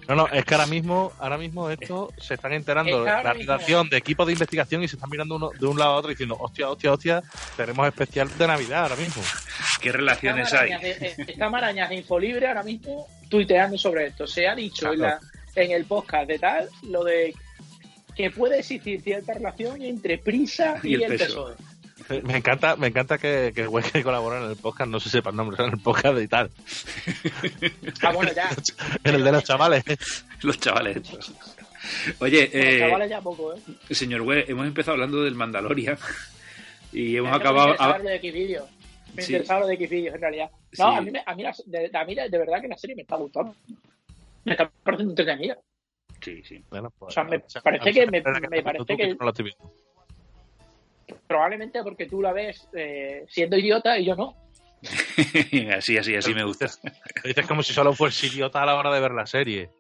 No, no, es que ahora mismo, ahora mismo esto se están enterando ahora la mismo- redacción de equipos de investigación y se están mirando uno de un lado a otro diciendo, hostia, hostia, hostia, tenemos especial de Navidad ahora mismo. ¿Qué Está relaciones hay? De, eh, está Marañas de Infolibre ahora mismo tuiteando sobre esto. Se ha dicho en, la- en el podcast de tal lo de que puede existir cierta relación entre Prisa y, Y el el PSOE. PSOE. Me encanta, me encanta que, que el güey que colabora en el podcast no se sepa el nombre, en el podcast de tal. Ah, bueno, ya. En el de los chavales. Los chavales. Oye, Los eh, chavales ya poco, ¿eh? señor Webb, hemos empezado hablando del Mandalorian y hemos acabado... Me interesaba lo de Xvideos. Me Sí. interesaba lo de Xvideos, en realidad. No, Sí. a mí, me- a mí, la- de, a mí de verdad que la serie me está gustando. Me está pareciendo entretenida. Sí, sí. Bueno, pues, O sea, me parece que me- parece que- yo no la estoy viendo. Probablemente porque tú la ves eh, siendo idiota y yo no. así, así, así me gusta. Lo dices como si solo fuese idiota a la hora de ver la serie.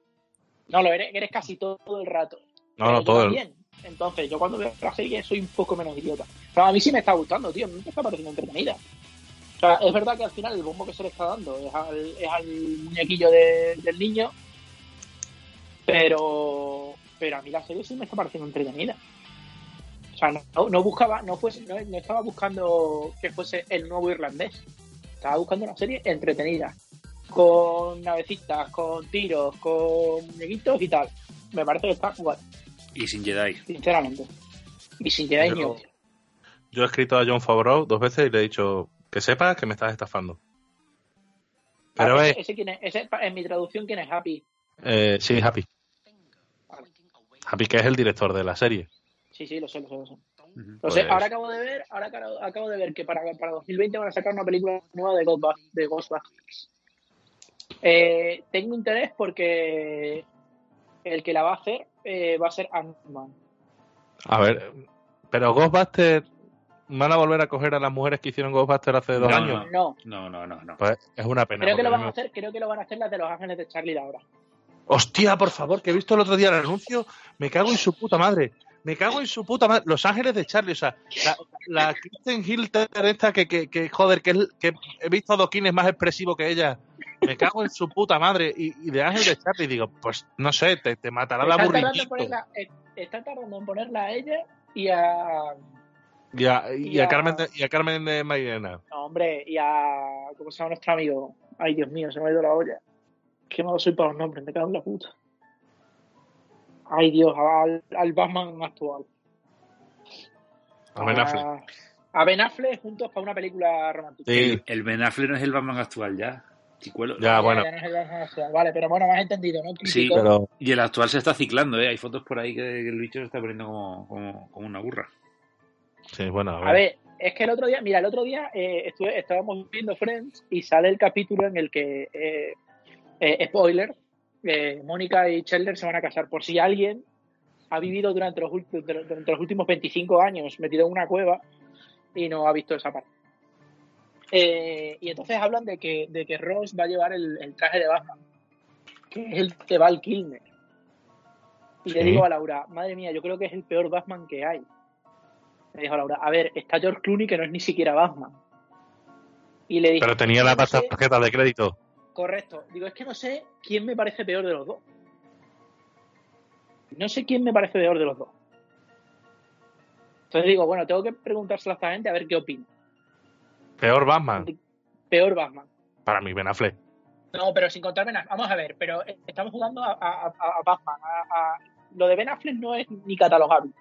No, lo eres, eres casi todo el rato. No, no, todo el... Entonces, yo cuando veo la serie soy un poco menos idiota. Pero a mí sí me está gustando, tío. Me está pareciendo entretenida. O sea, es verdad que al final el bombo que se le está dando es al, es al muñequillo de- del niño. Pero, pero a mí la serie sí me está pareciendo entretenida. O sea, no, no buscaba, no, fuese, no, no estaba buscando que fuese el nuevo irlandés. Estaba buscando una serie entretenida. Con navecitas, con tiros, con muñequitos y tal. Me parece que está guay Y sin Jedi. sinceramente. Y sin Jedi ni Yo- odio. Yo he escrito a John Favreau dos veces y le he dicho que sepas que me estás estafando. Pero Ah, ese, ese quién es, ese, en mi traducción, ¿quién es Happy? eh, sí, Happy. Happy que es el director de la serie. Sí, sí, lo sé, lo sé, lo sé. Pues- ahora acabo de ver, ahora acabo, acabo de ver que para, para 2020 van a sacar una película nueva de Ghostbusters. De Ghostbusters. Eh, tengo interés porque el que la va a hacer eh, va a ser Ant-Man. A ver, pero Ghostbusters van a volver a coger a las mujeres que hicieron Ghostbusters hace dos No, años. No, No, no, no, no. Pues es una pena. creo que lo van a mí hacer, creo que lo van a hacer las de los ángeles de Charlie de ahora. Hostia, por favor, que he visto el otro día el anuncio. Me cago en su puta madre. Me cago en su puta madre. Los Ángeles de Charlie, o sea, la, la Kristen Hilter esta que, que, que, joder, que, es- que he visto a Doquines más expresivo que ella. Me cago en su puta madre. Y, y de Ángel de Charlie digo, pues no sé, te, te matará la ponerla, eh, están tardando en ponerla a ella y a. Y a, y y a a- Carmen de, y a Carmen de Mairena. No, hombre, y a. ¿Cómo se llama nuestro amigo? Ay, Dios mío, se me ha ido la olla. Qué malo soy para los nombres, me cago en la puta. Ay, Dios, al, al Batman actual. A Ben Affleck. A, Ben Affleck juntos para una película romántica. Sí, El Ben Affleck no es el Batman actual ya, chicuelo. ya, bueno. Ya no es el Batman actual, Vale, pero bueno, me has entendido, ¿no? Sí. Pero Y el actual se está ciclando, ¿eh? Hay fotos por ahí que el bicho se está poniendo como, como, como una burra. sí, bueno, a ver. A ver, es que el otro día, mira, el otro día eh, estuve, estábamos viendo Friends y sale el capítulo en el que, eh, eh, spoiler, eh, Mónica y Chandler se van a casar. Por si alguien ha vivido durante los, ulti- durante los últimos 25 años metido en una cueva y no ha visto esa parte. Eh, y entonces hablan de que, de que Ross va a llevar el, el traje de Batman, que es el de Val Kilmer. Y le digo a Laura, madre mía, yo creo que es el peor Batman que hay. Me dijo Laura, a ver, está George Clooney que no es ni siquiera Batman. Y le dije, Pero tenía la tarjeta de crédito. Correcto. Digo, es que no sé quién me parece peor de los dos. No sé quién me parece peor de los dos. Entonces digo, bueno, tengo que preguntárselo a esta gente a ver qué opina. Peor Batman. Peor Batman. Para mí, Ben Affleck. No, pero sin contar Ben Affleck. Vamos a ver, pero estamos jugando a, a- a- Batman. a- Lo de Ben Affleck no es ni catalogable.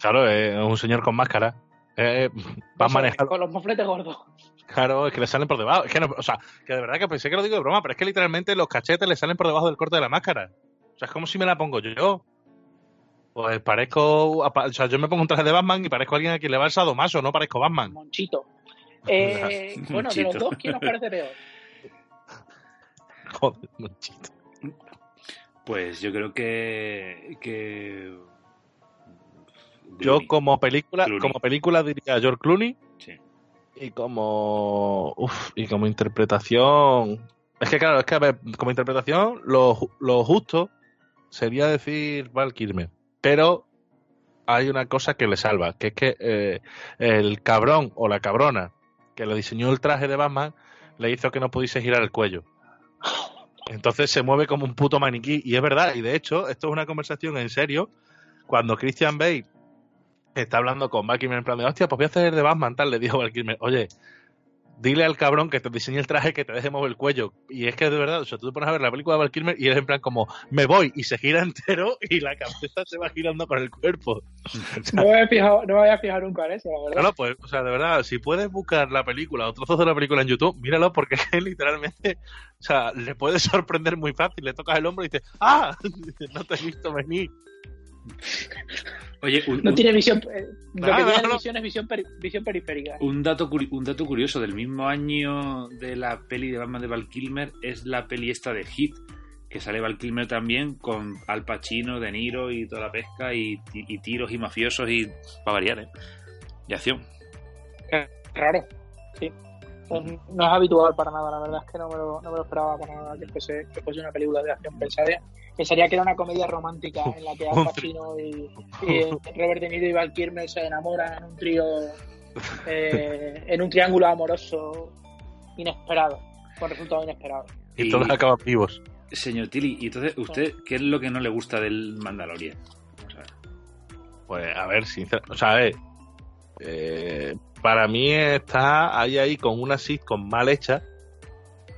Claro, es un señor con máscara. Eh, va a manejar. Con los mofletes gordos. Claro, es que le salen por debajo. Es que no, o sea, que de verdad que pensé que lo digo de broma, pero es que literalmente los cachetes le salen por debajo del corte de la máscara. O sea, es como si me la pongo yo. Pues parezco. O sea, yo me pongo un traje de Batman y parezco alguien a quien le va el sadomaso, no parezco Batman. Monchito. Eh, bueno, de los Monchito. dos, ¿quién os parece peor? Joder, muchito. Pues yo creo que. que... Yo como película, Clooney. como película diría George Clooney sí. y como uf, y como interpretación es que claro, es que a ver, como interpretación lo, lo justo sería decir Val Kilmer, pero hay una cosa que le salva, que es que eh, el cabrón o la cabrona que le diseñó el traje de Batman le hizo que no pudiese girar el cuello. Entonces se mueve como un puto maniquí. Y es verdad, y de hecho, esto es una conversación en serio. Cuando Christian Bale está hablando con Val Kilmer en plan de, hostia, pues voy a hacer de Batman, tal, le dijo Val Kilmer, oye, dile al cabrón que te diseñe el traje que te deje mover el cuello. Y es que de verdad, o sea, tú te pones a ver la película de Val Kilmer y es en plan como, me voy, y se gira entero y la cabeza se va girando con el cuerpo. No me había fijado, no me había fijado nunca en eso, la verdad. Claro, pues, o sea, de verdad, si puedes buscar la película o trozos de la película en YouTube, míralo porque literalmente, o sea, le puede sorprender muy fácil. Le tocas el hombro y dices, ¡ah! No te he visto venir. Oye, un, No un- tiene visión. eh, lo que no, tiene no. visión es visión, peri- visión periférica. un dato, curi- un dato curioso del mismo año de la peli de Batman de Val Kilmer es la peli esta de Hit, que sale Val Kilmer también con Al Pacino, De Niro y toda la pesca y, y- y tiros y mafiosos y para variar, ¿eh? Y acción. Raro. Sí. Pues no es habitual para nada, la verdad es que no me lo, no me lo esperaba para nada que fuese, que fuese una película de acción. Pensaría, pensaría que era una comedia romántica en la que Al Pacino y, y Robert De Niro y Val Kilmer se enamoran en un trío, eh, en un triángulo amoroso inesperado, con resultados inesperados. Y, Y- todos acaban vivos. Señor Tilly, y entonces, ¿usted qué es lo que no le gusta del Mandalorian? Vamos a ver. Pues a ver, sinceramente, o sea, a ver, eh, para mí está ahí ahí con una sitcom mal hecha.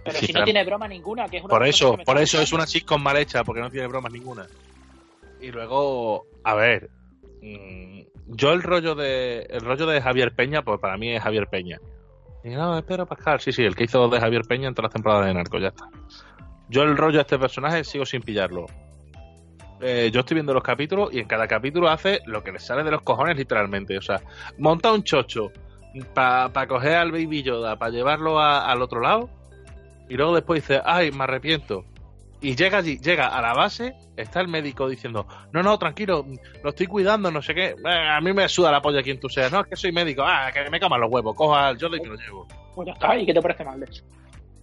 Pero si no tiene broma ninguna, que es una Por eso, por eso es una sitcom mal hecha, porque no tiene bromas ninguna. Y luego, a ver, mm, yo el rollo de el rollo de Javier Peña, pues para mí es Javier Peña. Y no, es Pedro Pascal, sí, sí, el que hizo de Javier Peña en todas las temporadas de Narco, ya está. Yo el rollo de este personaje sigo sin pillarlo. Eh, yo estoy viendo los capítulos y en cada capítulo hace lo que le sale de los cojones literalmente. O sea, monta un chocho para coger al Baby Yoda, para llevarlo a- al otro lado y luego después dice, ay, me arrepiento. Y llega allí, llega a la base, está el médico diciendo, no, no, tranquilo, lo estoy cuidando, no sé qué. A mí me suda la polla quien tú seas. No, es que soy médico. Ah, que me caman los huevos. Coja al Yoda y me lo llevo. Pues ya está, ¿y qué te parece mal de eso?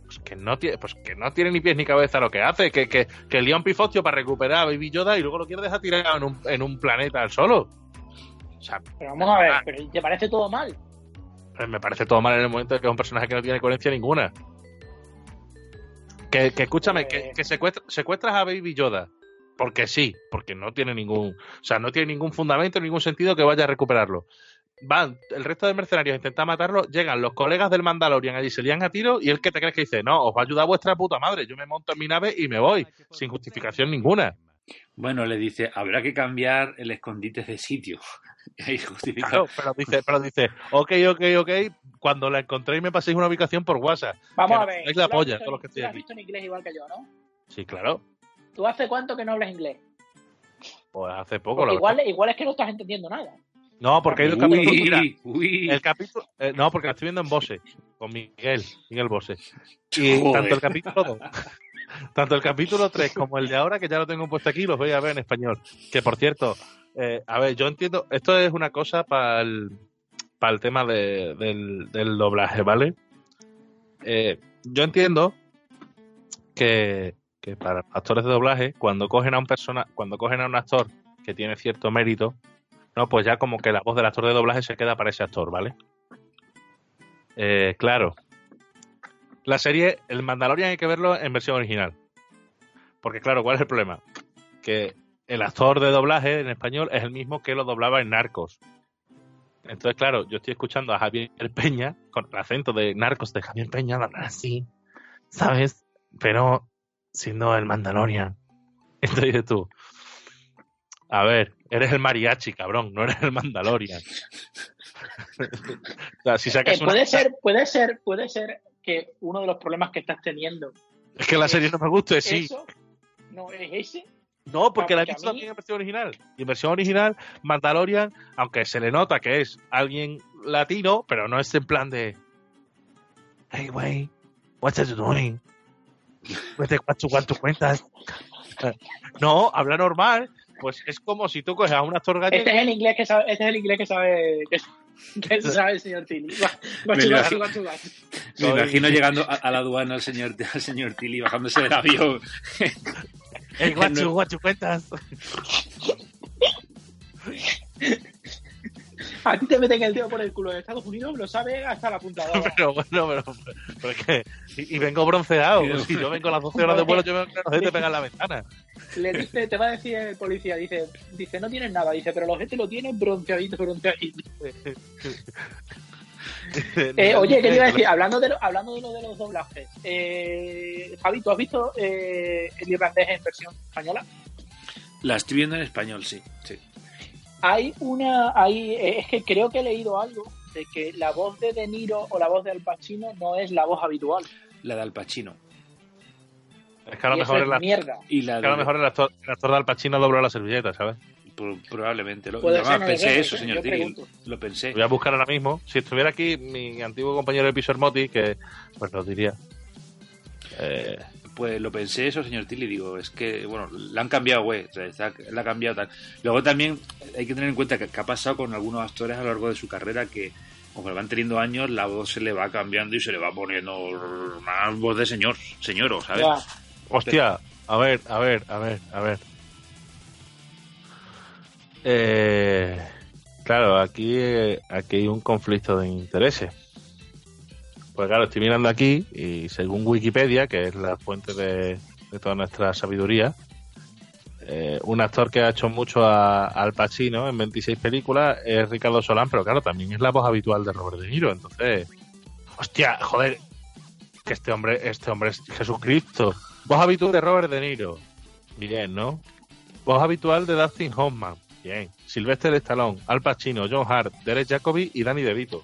Pues que no tiene, pues que no tiene ni pies ni cabeza lo que hace. Que, que, que el León Pifostio para recuperar a Baby Yoda y luego lo quiere dejar tirado en un, en un planeta al solo. O sea, Pero vamos a ver, Ah. pero ¿te parece todo mal? pues me parece todo mal en el momento de que es un personaje que no tiene coherencia ninguna. Que, que escúchame, que, Pues- que secuestra- secuestras a Baby Yoda. Porque sí, porque no tiene ningún, o sea, no tiene ningún fundamento, ningún sentido que vaya a recuperarlo. Van el resto de mercenarios a intentar matarlo, llegan los colegas del Mandalorian allí, se lían a tiro y el que te crees que dice, no, os va a ayudar vuestra puta madre, yo me monto en mi nave y me voy, sin justificación ninguna. Bueno, le dice, habrá que cambiar el escondite de sitio. Ahí justifica. Claro, pero dice, pero dice, ok, ok, ok, cuando la encontréis me paséis una ubicación por WhatsApp. Vamos Que a ver. dais la tú lo has polla, visto todos los que estoy aquí. visto en inglés igual que yo, ¿no? Sí, claro. ¿Tú hace cuánto que no hablas inglés? Pues hace poco. Porque la igual, verdad. igual es que no estás entendiendo nada. No, porque hay dos capítulos. Mira, Uy, uy. el capítulo. eh, no, porque la estoy viendo en Bose, con Miguel, Miguel Bose. Y Joder. tanto el capítulo 2, tanto el capítulo 3 como el de ahora, que ya lo tengo puesto aquí, los voy a ver en español. Que por cierto, eh, a ver, yo entiendo, esto es una cosa para el, para el tema de- del, del doblaje, ¿vale? Eh, yo entiendo que, que para actores de doblaje, cuando cogen a un persona, cuando cogen a un actor que tiene cierto mérito, no, pues ya como que la voz del actor de doblaje se queda para ese actor, ¿vale? Eh, claro. La serie, el Mandalorian hay que verlo en versión original. Porque claro, ¿cuál es el problema? Que el actor de doblaje en español es el mismo que lo doblaba en Narcos. Entonces, claro, yo estoy escuchando a Javier Peña, con el acento de Narcos de Javier Peña, hablar así, ¿sabes? Pero siendo el Mandalorian. Entonces dices tú, a ver, eres el mariachi, cabrón, no eres el Mandalorian. o sea, si sacas Eh, una- puede ser, puede ser, puede ser que uno de los problemas que estás teniendo Es que la serie no me gusta, sí. eso no es ese. No, porque la he visto también en versión original. Y en versión original, Mandalorian, aunque se le nota que es alguien latino, pero no es en plan de. Hey, wey, what are you doing? Vete, ¿Cuánto, cuánto cuentas? No, habla normal. Pues es como si tú coges a un actor gallego. Este es el inglés que sabe, este es el inglés que sabe, que, sabe el señor Tilly. Me imagino llegando a, a la aduana al señor, al señor Tilly, bajándose del avión. Hey, guachu, guachu, cuentas. A ti te meten el dedo por el culo en Estados Unidos, lo sabe hasta la apuntadora. Pero bueno, pero, pero es que. Y, y vengo bronceado. Si yo vengo a las 12 horas de vuelo, yo me a te pega en la ventana. Le dice, te va a decir el policía, dice, dice, no tienes nada, dice, pero los gente lo tienen bronceadito, bronceadito. Eh, oye, ¿qué te iba a decir? Hablando de, lo- hablando de lo de los doblajes, eh, Javi, ¿tú has visto eh, el irlandés en versión española? La estoy viendo en español, sí. sí. Hay una, hay, eh, es que creo que he leído algo de que la voz de De Niro o la voz de Al Pacino no es la voz habitual. La de Al Pacino. Es que a lo Y mejor es el, actor- mierda. Y la es que a lo mejor el actor, el actor de Al Pacino dobló la servilleta, ¿sabes? Pro- probablemente. Lo, además, no lo pensé sé, eso, yo señor Tilly. pregunto. Lo pensé. Voy a buscar ahora mismo. Si estuviera aquí mi antiguo compañero de piso Hermoti, que pues lo diría. Eh, Pues lo pensé eso, señor Tilly. Digo, es que, bueno, la han cambiado, güey. O sea, está- la ha cambiado tal. Luego también hay que tener en cuenta que, que ha pasado con algunos actores a lo largo de su carrera que, como van teniendo años, la voz se le va cambiando y se le va poniendo más voz de señor, señoro, ¿sabes? Ya. hostia, a ver, a ver, a ver, a ver. Eh, claro, aquí, eh, aquí hay un conflicto de intereses. Pues claro, estoy mirando aquí y según Wikipedia, que es la fuente de, toda nuestra sabiduría, eh, un actor que ha hecho mucho al Pacino en 26 películas es Ricardo Solán, pero claro, también es la voz habitual de Robert De Niro. Entonces, hostia, joder, que este hombre, este hombre es Jesucristo. Voz habitual de Robert De Niro. Bien, ¿no? Voz habitual de Dustin Hoffman. Bien. Sylvester Stallone, Al Pacino, John Hart, Derek Jacobi y Danny DeVito.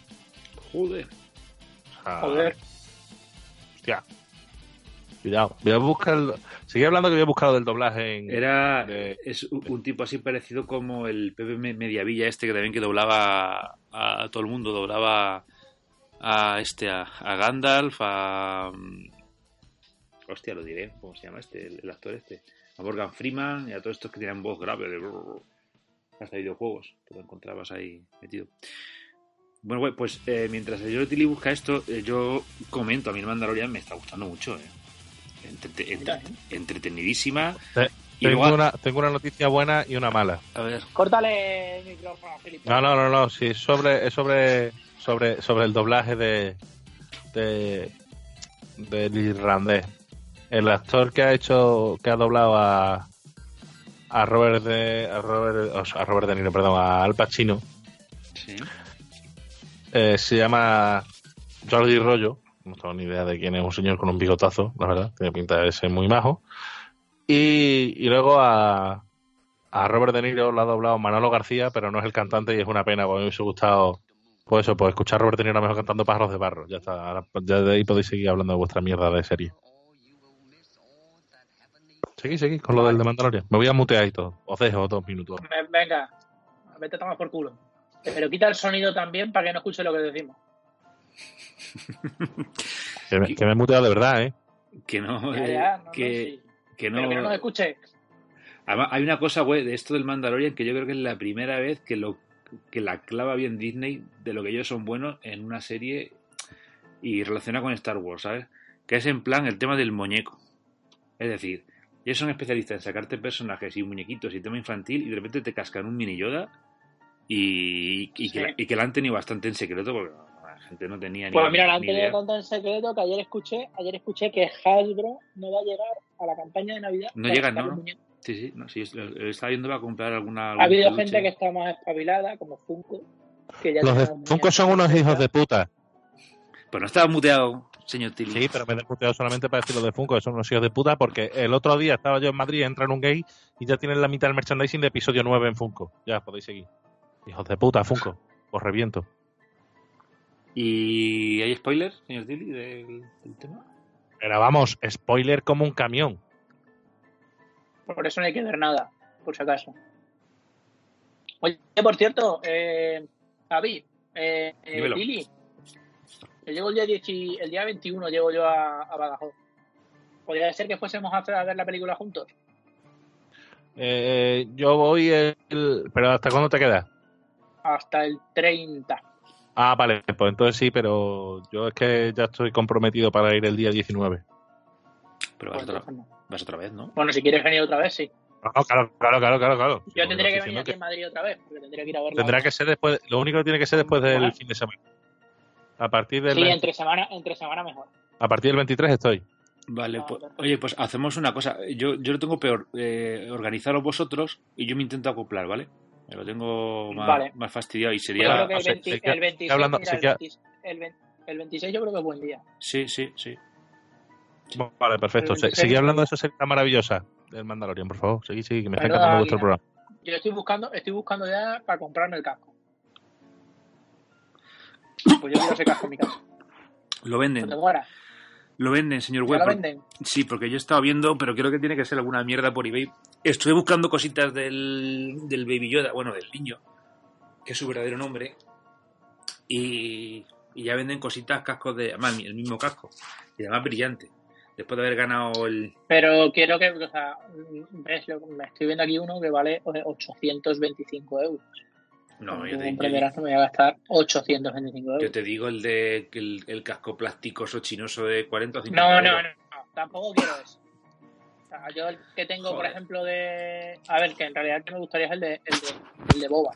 Joder. Sea, Joder. Hostia. Cuidado. Voy a buscar. Seguí hablando que había buscado del doblaje en. Era de- es un, tipo así parecido como el Pepe Me- Mediavilla este que también que doblaba a, a todo el mundo, doblaba a este a, a Gandalf, a hostia, lo diré, ¿cómo se llama este? El, el actor este. A Morgan Freeman y a todos estos que tienen voz grave de... Hasta videojuegos, te lo encontrabas ahí metido. Bueno, pues eh, mientras el Tilly busca esto, eh, yo comento, a mí el Mandalorian me está gustando mucho, eh. Entrete- entre- Mira, entretenidísima. Te- Y tengo, luego- una, tengo una noticia buena y una mala. A ver, Córtale el micrófono, Felipe. No, no, no, no, sí, es sobre, es sobre, sobre, sobre el doblaje de, de del irlandés. El actor que ha hecho, que ha doblado a, a Robert de, a Robert, o sea, a Robert De Niro, perdón, a Al Pacino, sí. eh, se llama Jordi Rollo. No tengo ni idea de quién es un señor con un bigotazo, la verdad. Tiene pinta de ser muy majo. Y, y luego a, a Robert De Niro lo ha doblado Manolo García, pero no es el cantante y es una pena, porque me hubiese gustado, pues eso, pues escuchar a Robert De Niro mejor cantando Pájaros de Barro. Ya está, ahora, ya de ahí podéis seguir hablando de vuestra mierda de serie. Seguí, seguí con lo del de Mandalorian. Me voy a mutear y todo. Os dejo dos minutos. Ve- Venga, vete a tomar por culo. Pero quita el sonido también para que no escuche lo que decimos. Que me, que me he muteado de verdad, ¿eh? Que no, Ya, eh, ya, no, no, que, sí. que Pero que no nos escuche. Además, hay una cosa, güey, de esto del Mandalorian que yo creo que es la primera vez que lo que la clava bien Disney de lo que ellos son buenos en una serie y relaciona con Star Wars, ¿sabes? Que es en plan el tema del muñeco. Es decir, ellos son especialistas en sacarte personajes y muñequitos y tema infantil y de repente te cascan un mini Yoda y, y, que, Sí. la- y que la han tenido bastante en secreto porque la gente no tenía ni, Pues mira, ni antes de idea. tanto en secreto que ayer escuché, ayer escuché que Hasbro no va a llegar a la campaña de Navidad. No llegan, sacar ¿no? Sí, sí, no, sí, estaba yendo a comprar alguna... Ha habido peluche. gente que está más espabilada, como Funko, que ya Los de Funko son unos hijos de puta. Pues no estaba muteado, señor Tilly. Sí, pero me he desmuteado solamente para decir lo de Funko, que son unos hijos de puta, porque el otro día estaba yo en Madrid, entra en un gay y ya tienen la mitad del merchandising de episodio 9 en Funko. Ya podéis seguir. Hijos de puta, Funko. Os reviento. ¿Y hay spoilers, señor Tilly, del, del tema? Pero vamos, spoiler como un camión. Por eso no hay que ver nada, por si acaso. Oye, por cierto, eh, Javi, eh, eh. Yo llego el día, 10 y- el día 21, llego yo a, a Badajoz. ¿Podría ser que fuésemos a, ver la película juntos? Eh, yo voy el, Pero ¿hasta cuándo te quedas? Hasta el 30. Ah, vale, pues entonces sí, pero yo es que ya estoy comprometido para ir el día 19. Pero Pues vas otra, entonces no. vas otra vez, ¿no? Bueno, si quieres venir otra vez, sí. No, claro, claro, claro, claro, claro. Yo tendría que venir aquí en Madrid otra vez, porque tendría que ir a verla. Tendrá que ser después, lo único que tiene que ser después del Vale. fin de semana. A partir del, Sí, 20 entre semana, entre semana mejor. a partir del 23 estoy. Vale, pues, oye, pues hacemos una cosa. Yo, yo lo tengo peor. Eh, organizaros vosotros y yo me intento acoplar, ¿vale? Me lo tengo más, Vale. más fastidiado y sería... que el, o sea, 20 sí que- el 26, hablando- mira, sí el, que- 26 el 20 el 26 yo creo que es buen día. Sí, sí, sí. Vale, perfecto. El Se- 26 Seguí hablando de esa serie maravillosa del Mandalorian, por favor. Seguí, seguí, que me está encantando vuestro programa. Yo estoy buscando, estoy buscando ya para comprarme el casco. Pues yo quiero ese casco en mi casa. Lo ¿No venden. Lo venden, señor ¿Ya Web. lo venden? Sí, porque yo he estado viendo, pero creo que tiene que ser alguna mierda por eBay. Estuve buscando cositas del, del Baby Yoda, bueno, del niño, que es su verdadero nombre. Y, y ya venden cositas, cascos de. Además, el mismo casco. Y además brillante. Después de haber ganado el. Pero quiero que, o sea, ves, Lo- me estoy viendo aquí uno que vale 825 euros. No, yo Yo te, comprenderás que me voy a gastar 825 euros. yo te digo el de el, el casco plasticoso chinoso de 40 o 50 No, no, euros. no, no, tampoco quiero eso. O sea, yo el que tengo, por Joder. ejemplo, de. A ver, que en realidad me gustaría es el de, el de, el de Boba.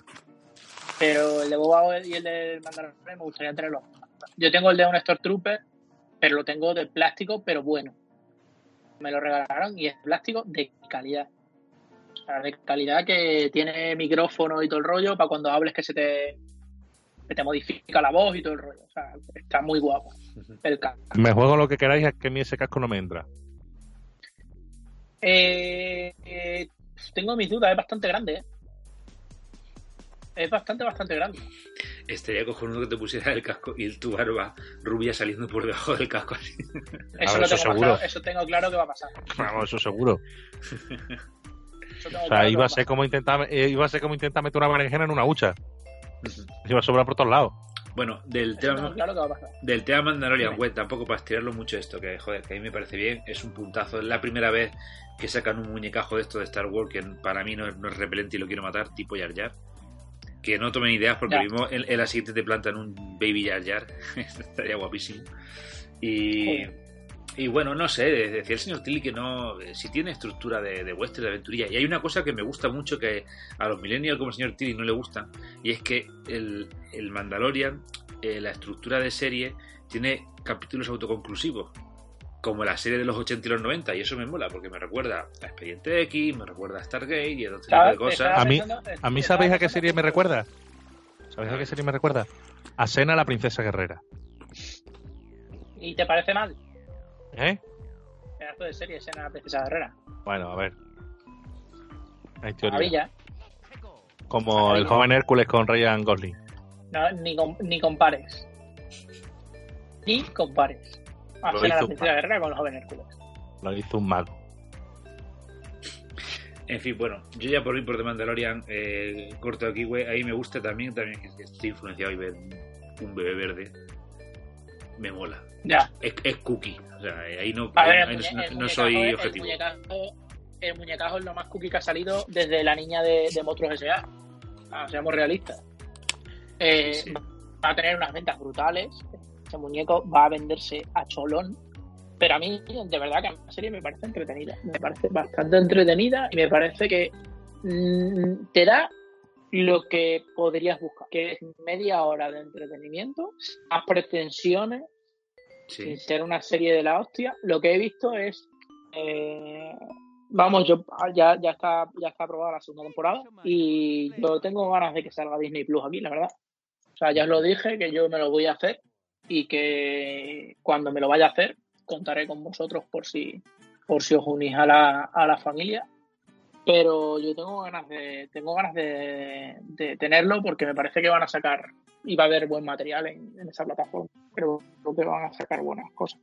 Pero el de Boba y el del Mandalorian me gustaría tenerlo. Yo tengo el de un Stormtrooper, pero lo tengo de plástico, pero bueno. Me lo regalaron y es plástico de calidad. O sea, de calidad que tiene micrófono y todo el rollo para cuando hables que se te, que te modifica la voz y todo el rollo. O sea, está muy guapo el casco. Me juego lo que queráis, es que a mí ese casco no me entra. Eh, eh, tengo mis dudas, es bastante grande, ¿eh? Es bastante, bastante grande. Estaría cojonudo que te pusieras el casco y tu barba rubia saliendo por debajo del casco así. Eso, Claro, lo eso tengo seguro. eso tengo claro que va a pasar. Vamos, eso seguro. O sea, iba a ser como intentar, eh, iba a ser como intentar meter una berenjena en una hucha. Iba a sobrar por todos lados. Bueno, del Eso tema, tengo claro que va a pasar. del tema Mandalorian, güey, tampoco para estirarlo mucho esto, que joder, que a mí me parece bien, es un puntazo. Es la primera vez que sacan un muñecajo de esto de Star Wars que para mí no es, no es repelente y lo quiero matar, tipo Jar Jar. Que no tomen ideas porque Ya. mismo en, en la siguiente te plantan un Baby Jar Jar. Estaría guapísimo. Y, y bueno, no sé, decía el señor Tilly que no. eh, Si tiene estructura de, de western, de aventurilla. Y hay una cosa que me gusta mucho que a los millennials como el señor Tilly no le gusta. Y es que el, el Mandalorian, eh, la estructura de serie, tiene capítulos autoconclusivos. Como la serie de los 80 y los 90. Y eso me mola porque me recuerda a Expediente X, me recuerda a Stargate y a todo este tipo de cosas. A mí- ¿A mí sabéis a qué serie me recuerda? ¿Sabéis a qué serie me recuerda? A Sena la princesa guerrera. ¿Y te parece mal? ¿Eh? Pedazo de serie, escena de la princesa guerrera. Bueno, a ver. Hay teoría. Maravilla. Como el joven Hércules con Ryan Gosling. No, ni, com- ni compares. Ni compares. Hacer a la princesa guerrera con los jóvenes Hércules. Lo hizo un mago. En fin, bueno, yo ya por ir por The Mandalorian, eh, corto aquí, güey. Ahí me gusta también, también que estoy influenciado y ver un bebé verde. Me mola. Ya. Es, es cookie. O sea, ahí no, ver, ahí no- soy objetivo. El muñecajo, el muñecajo es lo más cookie que ha salido desde la niña de, de Monstruos S.A. Ah, seamos realistas. Eh, Sí. Va a tener unas ventas brutales. Ese muñeco va a venderse a cholón. Pero a mí, de verdad, que la serie me parece entretenida. Me parece bastante entretenida y me parece que mm, te da lo que podrías buscar, que es media hora de entretenimiento, más pretensiones Sin ser una serie de la hostia. Lo que he visto es. eh, vamos, yo ya, ya está ya está aprobada la segunda temporada y yo tengo ganas de que salga Disney Plus aquí, la verdad. O sea, ya os lo dije que yo me lo voy a hacer y que cuando me lo vaya a hacer contaré con vosotros por si por si os unís a la, a la familia. Pero yo tengo ganas de tengo ganas de, de tenerlo porque me parece que van a sacar y va a haber buen material en, en esa plataforma. Pero creo que van a sacar buenas cosas.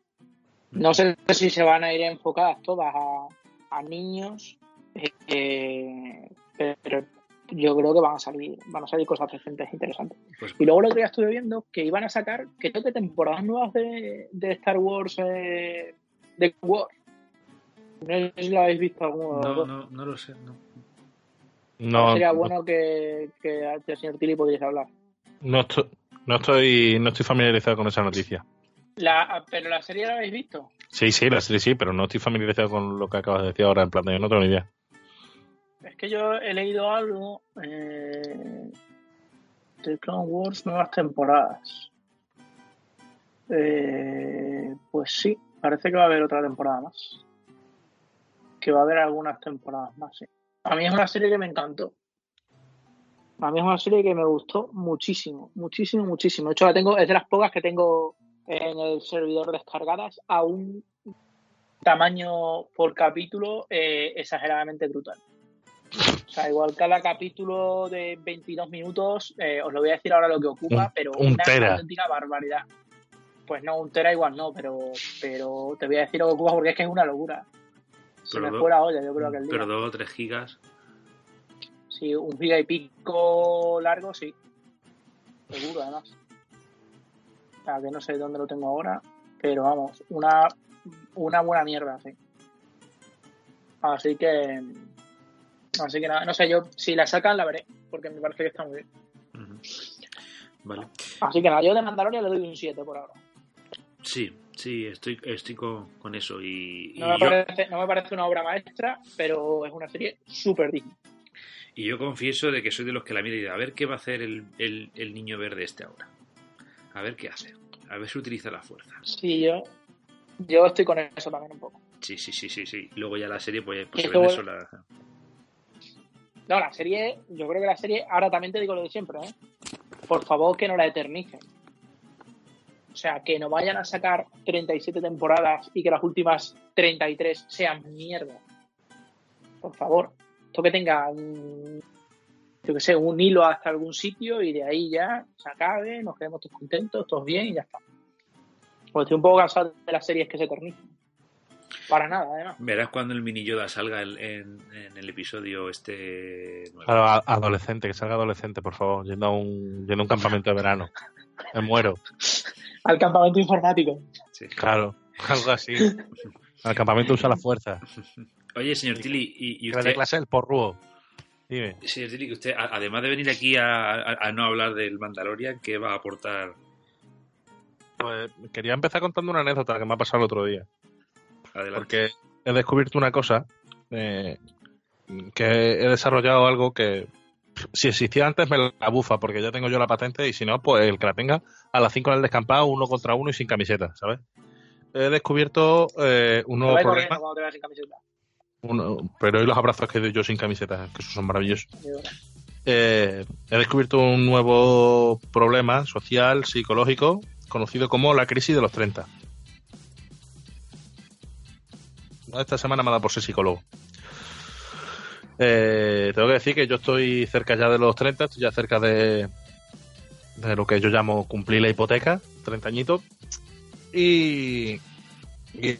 No sé si se van a ir enfocadas todas a, a niños, eh, pero yo creo que van a salir, van a salir cosas decentes e interesantes. Pues, Y luego el otro día estuve viendo que iban a sacar, que creo que temporadas nuevas de, de Star Wars eh, de War. No sé si lo habéis visto alguno no, no, no lo sé. No. No, Sería bueno que, que el señor Tilly pudiese hablar. no, estoy, no, estoy, no estoy familiarizado con esa noticia. La, pero la serie la habéis visto. Sí, sí, la serie sí, pero no estoy familiarizado con lo que acabas de decir ahora. En plan, de, no tengo ni idea. Es que yo he leído algo eh, de Clone Wars nuevas temporadas. Eh, pues sí, parece que va a haber otra temporada más. Que va a haber algunas temporadas más, sí. A mí es una serie que me encantó. A mí es una serie que me gustó muchísimo, muchísimo, muchísimo. De hecho, la tengo, es de las pocas que tengo en el servidor descargadas a un tamaño por capítulo eh, exageradamente brutal. O sea, igual cada capítulo de 22 minutos, eh, os lo voy a decir ahora lo que ocupa, Un- pero un una tera. auténtica barbaridad. Pues no, un tera igual no, pero, pero te voy a decir lo que ocupa porque es que es una locura. Se Pero me do- fue la olla, yo creo que el día. Pero dos o tres gigas. Sí, un giga y pico largo, sí. Seguro, además. O sea, que no sé dónde lo tengo ahora, pero vamos, una, una buena mierda, sí. Así que. Así que nada, no sé, yo si la sacan la veré, porque me parece que está muy bien. Vale. Así que nada, yo de Mandalorian le doy un 7 por ahora. Sí, sí, estoy, estoy con, con eso. Y, y No me, yo, parece, no me parece una obra maestra, pero es una serie súper digna. y yo confieso de que soy de los que la mira y digo, a ver qué va a hacer el, el, el niño verde este ahora. A ver qué hace. A ver si utiliza la fuerza. Sí, yo, yo estoy con eso también un poco. Sí, sí, sí, sí, sí. Luego ya la serie, pues, pues se vende sola. No, la serie, yo creo que la serie, ahora también te digo lo de siempre, ¿eh? Por favor, que no la eternicen. O sea, que no vayan a sacar 37 temporadas y que las últimas 33 sean mierda. Por favor, esto que tenga un, yo que sé, un hilo hasta algún sitio y de ahí ya se acabe, nos quedemos todos contentos, todos bien y ya está. Porque estoy un poco cansado de las series que se eternizan. Para nada, además. Verás cuando el mini Yoda salga en, en- en el episodio este nuevo. Claro, a- adolescente, que salga adolescente, por favor, yendo a un, yendo a un campamento de verano. Me muero. Al campamento informático. Sí. Claro, algo así. Al campamento usa la fuerza. Oye, señor Tilly, y, y usted, clase el porrúo. Dime. señor Tilly, que usted, además de venir aquí a, a- a no hablar del Mandalorian, ¿qué va a aportar? Pues quería empezar contando una anécdota que me ha pasado el otro día. Adelante. Porque he descubierto una cosa, eh, que he desarrollado algo que si existía antes me la bufa, porque ya tengo yo la patente y si no, pues el que la tenga a las 5 en el descampado, uno contra uno y sin camiseta, ¿sabes? He descubierto eh, un nuevo problema, sin camiseta. uno- pero hoy los abrazos que doy yo sin camiseta, que esos son maravillosos. Eh, he descubierto un nuevo problema social, psicológico, conocido como la crisis de los 30. Esta semana me ha dado por ser psicólogo. Eh, tengo que decir que yo estoy cerca ya de los 30, estoy ya cerca de, de lo que yo llamo cumplir la hipoteca, 30 añitos. Y,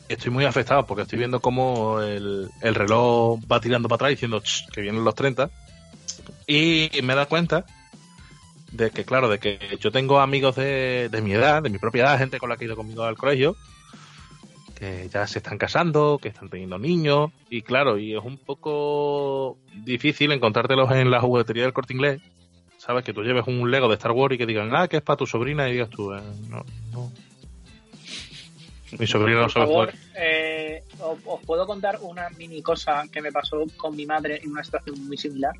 estoy muy afectado porque estoy viendo cómo el, el reloj va tirando para atrás diciendo "Ch, que vienen los 30. Y me dado cuenta de que, claro, de que yo tengo amigos de, de mi edad, de mi propia edad, gente con la que he ido conmigo al colegio, que ya se están casando, que están teniendo niños, y claro, y es un poco difícil encontrártelos en la juguetería del corte inglés. Sabes que tú lleves un Lego de Star Wars y que digan, ah, que es para tu sobrina, y digas tú, eh, no, no. Mi sobrina no sabe jugar. eh, os, os puedo contar una mini cosa que me pasó con mi madre en una situación muy similar.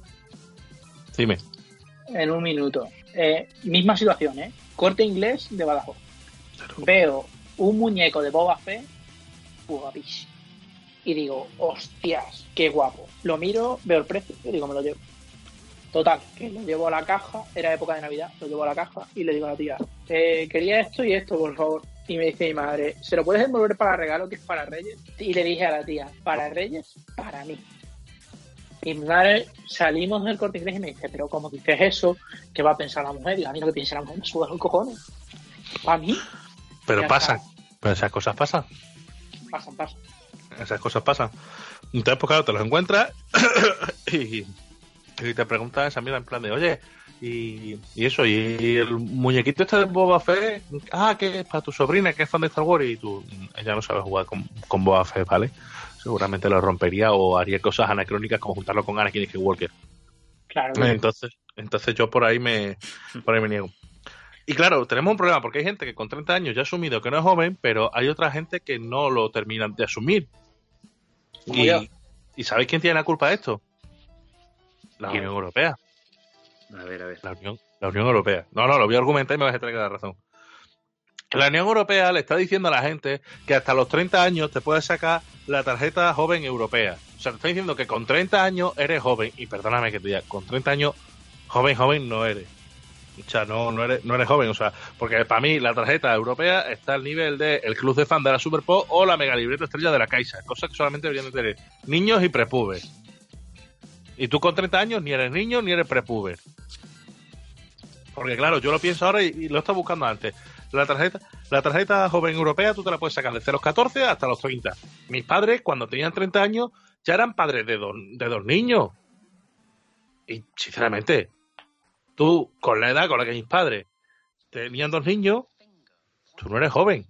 Dime. En un minuto. Eh, misma situación, ¿eh? Corte inglés de Badajoz. Veo un muñeco de Boba Fett, Y digo, hostias, qué guapo. Lo miro, veo el precio y digo, me lo llevo. Total, que lo llevo a la caja, era época de Navidad, lo llevo a la caja y le digo a la tía, eh, quería esto y esto, por favor. Y me dice mi madre, ¿se lo puedes devolver para regalo que es para Reyes? Y le dije a la tía, ¿para Reyes? Para mí. Y mi madre salimos del corte inglés y me dice, pero ¿cómo dices eso? ¿Qué va a pensar la mujer? Y a mí lo que piensa la mujer me suda los cojones. ¿Para mí? Pero pasan. Pero esas cosas pasan. Pasan, pasan. Esas cosas pasan. Entonces, pues claro, te los encuentras y, y te preguntas esa mierda en plan de, oye, y, y eso, y el muñequito este de Boba Fett, ah, que es para tu sobrina, que es fan de Star Wars, y tú, ella no sabe jugar con, con Boba Fett, ¿vale? Seguramente lo rompería o haría cosas anacrónicas como juntarlo con Anakin Skywalker. Claro. Entonces, entonces yo por ahí me, por ahí me niego. Y claro, tenemos un problema porque hay gente que con 30 años ya ha asumido que no es joven, pero hay otra gente que no lo terminan de asumir. Y, yo. ¿Y sabéis quién tiene la culpa de esto? La. Unión Europea. A ver, a ver. La Unión, la Unión Europea. No, no, lo voy a argumentar y me vas a tener que dar razón. La Unión Europea le está diciendo a la gente que hasta los 30 años te puedes sacar la tarjeta joven europea. O sea, te está diciendo que con 30 años eres joven. Y perdóname que te diga, con 30 años, joven, joven no eres. O sea, no, eres, no eres joven. O sea, porque para mí la tarjeta europea está al nivel de el club de fan de la Super Pop o la mega libreta estrella de la Caixa. Cosas que solamente deberían de tener niños y prepubers. Y tú con 30 años ni eres niño ni eres prepuber. Porque claro, yo lo pienso ahora y, lo he estado buscando antes. La tarjeta, la tarjeta joven europea tú te la puedes sacar desde los 14 hasta los 30. Mis padres, cuando tenían 30 años, ya eran padres de de dos niños. Y sinceramente, tú, con la edad con la que mis padres tenían dos niños, tú no eres joven.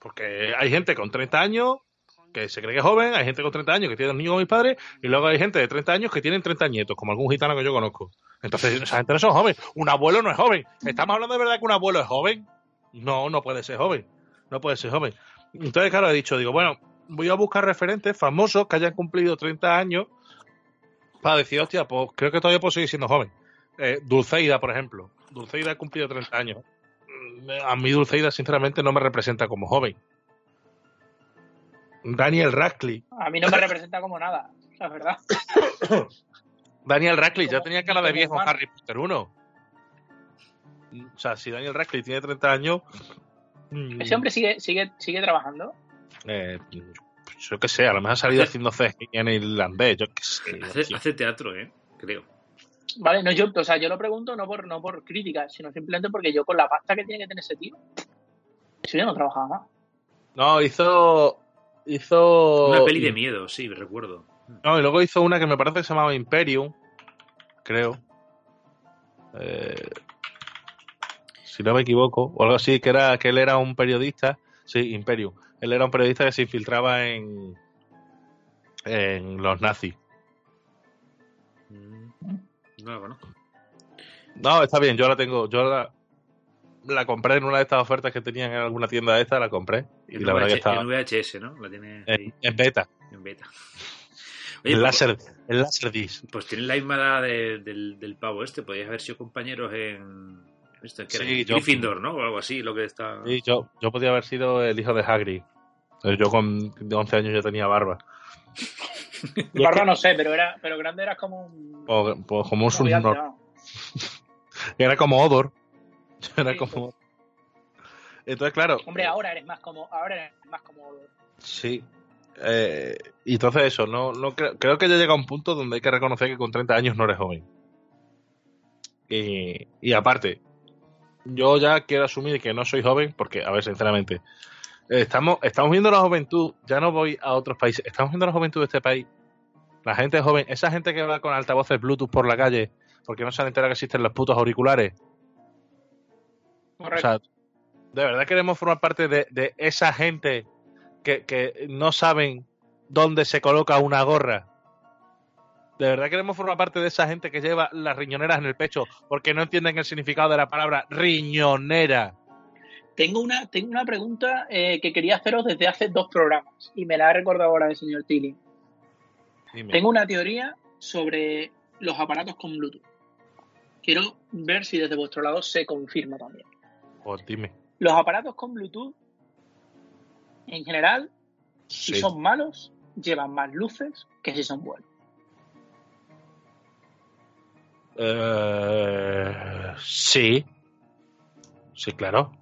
Porque hay gente con 30 años que se cree que es joven, hay gente con 30 años que tiene dos niños con mis padres, y luego hay gente de 30 años que tienen 30 nietos, como algún gitano que yo conozco. Entonces, esa gente no son jóvenes. Un abuelo no es joven. ¿Estamos hablando de verdad que un abuelo es joven? No, no puede ser joven. No puede ser joven. Entonces, claro, he dicho, digo, bueno, voy a buscar referentes famosos que hayan cumplido 30 años para decir, hostia, pues creo que todavía puedo seguir siendo joven. Eh, Dulceida, por ejemplo. Dulceida ha cumplido 30 años. Mm, A mí Dulceida, sinceramente, no me representa como joven. Daniel Radcliffe. A mí no me representa como nada, la verdad. Daniel Radcliffe ya tenía cara de viejo en. Harry Potter 1. O sea, si Daniel Radcliffe tiene 30 años. mm, Ese hombre sigue, sigue, sigue trabajando. eh, pues yo qué sé, a lo mejor ha salido haciendo CGI en irlandés, yo qué sé. Hace, hace teatro, ¿eh? Creo. Vale, no, yo, o sea, yo lo pregunto no por, no por crítica, sino simplemente porque yo con la pasta que tiene que tener ese tío, eso ya no trabajaba más. No, hizo. Hizo. Una peli de miedo, sí, recuerdo. No, y luego hizo una que me parece que se llamaba Imperium, creo. Eh, si no me equivoco, o algo así, que era que él era un periodista, sí, Imperium. Él era un periodista que se infiltraba en en los nazis. No lo conozco. No, está bien, yo la tengo, yo la, la compré en una de estas ofertas que tenían en alguna tienda de esta, la compré y En la verdad que estaba En VHS, ¿no? La tiene ahí en, beta, en beta. Oye, el pues, láser, el láser disc. pues tienen la misma edad de- del, del pavo este. Podríais haber sido compañeros en... Esto, que Sí, yo- Gryffindor, ¿no? O algo así, lo que está... Sí, yo, yo podía haber sido el hijo de Hagrid. Yo con 11 años ya tenía barba. Barba no sé, pero era pero grande eras como un... O- pues como un gigante. Era como Odor. Era Sí, como. Entonces, claro. Hombre, ahora eres más como... Ahora eres más como... Sí. Eh, y entonces eso, no, no creo, creo que ya llega un punto donde hay que reconocer que con 30 años no eres joven. Y, y aparte, yo ya quiero asumir que no soy joven, porque, a ver, sinceramente, eh, estamos, estamos viendo la juventud, ya no voy a otros países, estamos viendo la juventud de este país. La gente joven, esa gente que va con altavoces Bluetooth por la calle, porque no se han enterado que existen los putos auriculares. O Correcto. sea, ¿de verdad queremos formar parte de, de esa gente que, que no saben dónde se coloca una gorra? ¿De verdad queremos formar parte de esa gente que lleva las riñoneras en el pecho porque no entienden el significado de la palabra riñonera? Tengo una, tengo una pregunta eh, que quería haceros desde hace dos programas y me la ha recordado ahora el señor Tilly. Dime. Tengo una teoría sobre los aparatos con Bluetooth. Quiero ver si desde vuestro lado se confirma también. Pues dime. Los aparatos con Bluetooth, en general, si son malos, llevan más luces que si son buenos. Eh, sí. Sí, claro.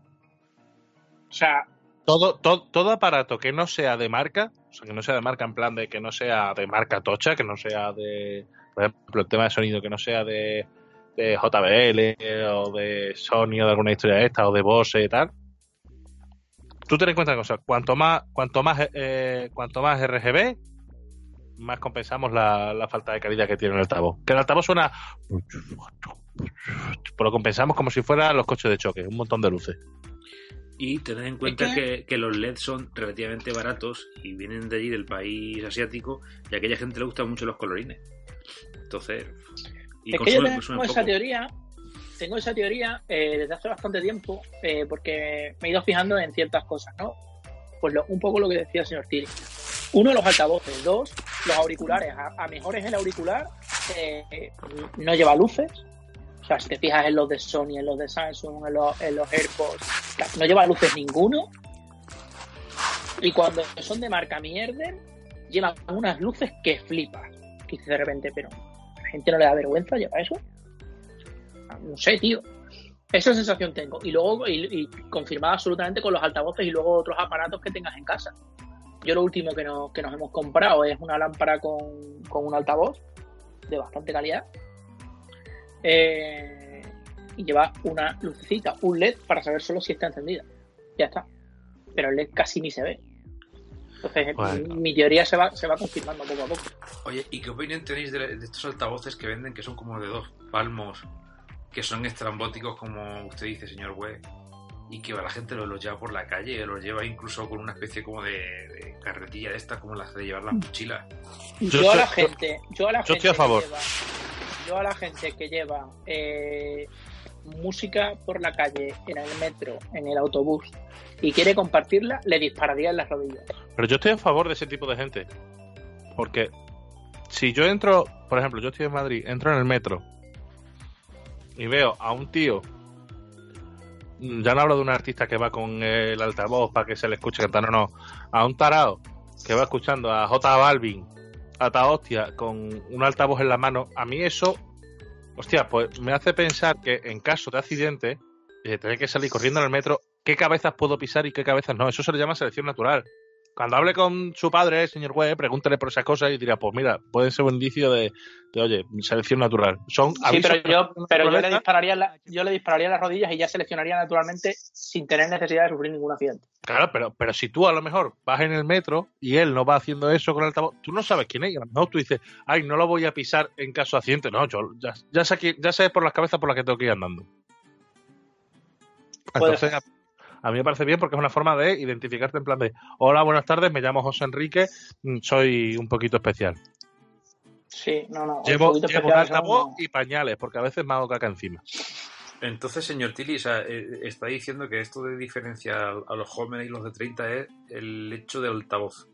O sea, Todo, todo, todo aparato que no sea de marca, o sea, que no sea de marca en plan de que no sea de marca tocha, que no sea de, por ejemplo, el tema de sonido, que no sea de, JBL o de Sony o de alguna historia de esta o de Bose y tal. Tú ten en cuenta una cosa, cuanto más, cuanto más, eh, cuanto más RGB, más compensamos la, la falta de calidad que tiene el altavoz. Que el altavoz suena, pues lo compensamos como si fueran los coches de choque, un montón de luces. Y tened en cuenta que- que, los LED son relativamente baratos y vienen de allí del país asiático y a aquella gente le gustan mucho los colorines. Entonces, y es que yo tengo esa poco. teoría, tengo esa teoría eh, desde hace bastante tiempo, eh, porque me he ido fijando en ciertas cosas, ¿no? Pues lo- un poco lo que decía el señor Tiri. Uno, los altavoces. Dos, los auriculares. A, a mejores el auricular eh, no lleva luces. Sea, si te fijas en los de Sony, en los de Samsung, en los, AirPods, no lleva luces ninguno. Y cuando son de marca mierder, llevan unas luces que flipas. Que de repente, pero ¿a la gente no le da vergüenza llevar eso? No sé, tío. Esa sensación tengo. Y luego, y, confirmada absolutamente con los altavoces y luego otros aparatos que tengas en casa. Yo lo último que nos, hemos comprado es una lámpara con un altavoz de bastante calidad. Eh, y lleva una lucecita, un LED para saber solo si está encendida. Ya está. Pero el LED casi ni se ve. Entonces, Bueno. mi teoría se va, se va confirmando poco a poco. Oye, ¿y qué opinión tenéis de, de estos altavoces que venden que son como de dos palmos, que son estrambóticos como usted dice, señor Webb, y que la gente los, lleva por la calle, los lleva incluso con una especie como de, de carretilla de estas, como las de llevar las mochilas? Yo, Yo a la gente, yo a la yo gente estoy a favor. Que lleva, a la gente que lleva eh, música por la calle, en el metro, en el autobús y quiere compartirla, le dispararía en las rodillas. Pero yo estoy a favor de ese tipo de gente. Porque si yo entro, por ejemplo, yo estoy en Madrid, entro en el metro y veo a un tío, ya no hablo de un artista que va con el altavoz para que se le escuche cantar, no, no, a un tarao que va escuchando a J Balvin, a ta hostia, con un altavoz en la mano, a mí eso, hostia, pues me hace pensar que en caso de accidente, eh, tener que salir corriendo en el metro, ¿qué cabezas puedo pisar y qué cabezas no? Eso se le llama selección natural. Cuando hable con su padre, señor Webb, pregúntele por esas cosas y dirá, pues mira, puede ser un indicio de, de, oye, selección natural. Son Sí, pero yo, pero yo le dispararía la- yo le dispararía las rodillas y ya seleccionaría naturalmente sin tener necesidad de sufrir ningún accidente. Claro, pero, pero si tú a lo mejor vas en el metro y él no va haciendo eso con el altavoz, tú no sabes quién es. y A lo mejor tú dices, ay, no lo voy a pisar en caso de accidente. No, yo ya, ya, sé, ya sé por las cabezas por las que tengo que ir andando. Entonces, a, mí me parece bien porque es una forma de identificarte en plan de hola, buenas tardes, me llamo José Enrique, mm, soy un poquito especial. Sí, no, no. Llevo, un altavoz y pañales, porque a veces me hago caca encima. Entonces, señor Tilly, o sea, eh, está diciendo que esto de diferenciar a los jóvenes y los de 30 es el hecho del altavoz.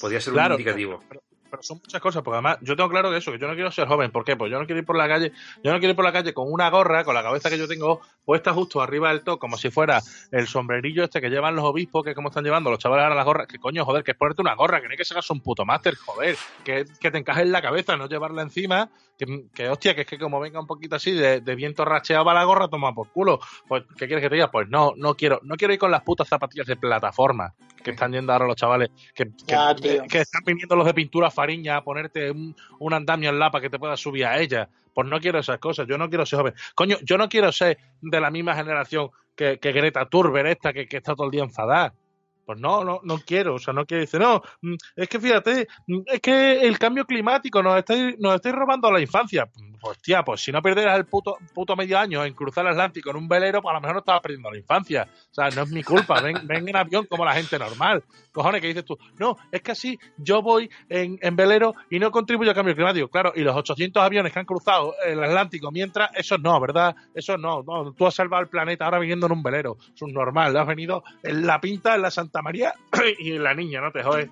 Podría ser Claro, un indicativo. Pero son muchas cosas, porque además yo tengo claro que eso, que yo no quiero ser joven. ¿Por qué? Pues yo no quiero ir por la calle, yo no quiero ir por la calle con una gorra, con la cabeza que yo tengo puesta justo arriba del top, como si fuera el sombrerillo este que llevan los obispos, que como están llevando los chavales ahora las gorras, que coño, joder, que es ponerte una gorra, que no hay que ser un puto máster, joder, que, que te encaje en la cabeza, no llevarla encima, que, que, hostia, que es que como venga un poquito así de, de viento racheado la gorra, toma por culo. Pues, ¿qué quieres que te diga? Pues no, no quiero, no quiero ir con las putas zapatillas de plataforma que están yendo ahora los chavales, que, están viniendo los de pintura fariña a ponerte un, un andamio en la para que te puedas subir a ella. Pues no quiero esas cosas, yo no quiero ser joven. Coño, yo no quiero ser de la misma generación que, Greta Thunberg esta, que, que está todo el día enfadada. Pues no, no, no quiero, o sea, no quiero decir, no, mm, es que fíjate, mm, es que el cambio climático nos estáis, nos estáis robando la infancia. Pues tía, pues si no perdieras el puto, puto medio año en cruzar el Atlántico en un velero, pues a lo mejor no estabas perdiendo la infancia. O sea, no es mi culpa, ven, ven en avión como la gente normal. Cojones, que dices tú, no, es que así yo voy en, en velero y no contribuyo al cambio climático. Claro, y los 800 aviones que han cruzado el Atlántico mientras, eso no, ¿verdad? Eso no, no, tú has salvado el planeta ahora viniendo en un velero. Es normal, has venido en la pinta, en la Santa María y la niña, no te jodes.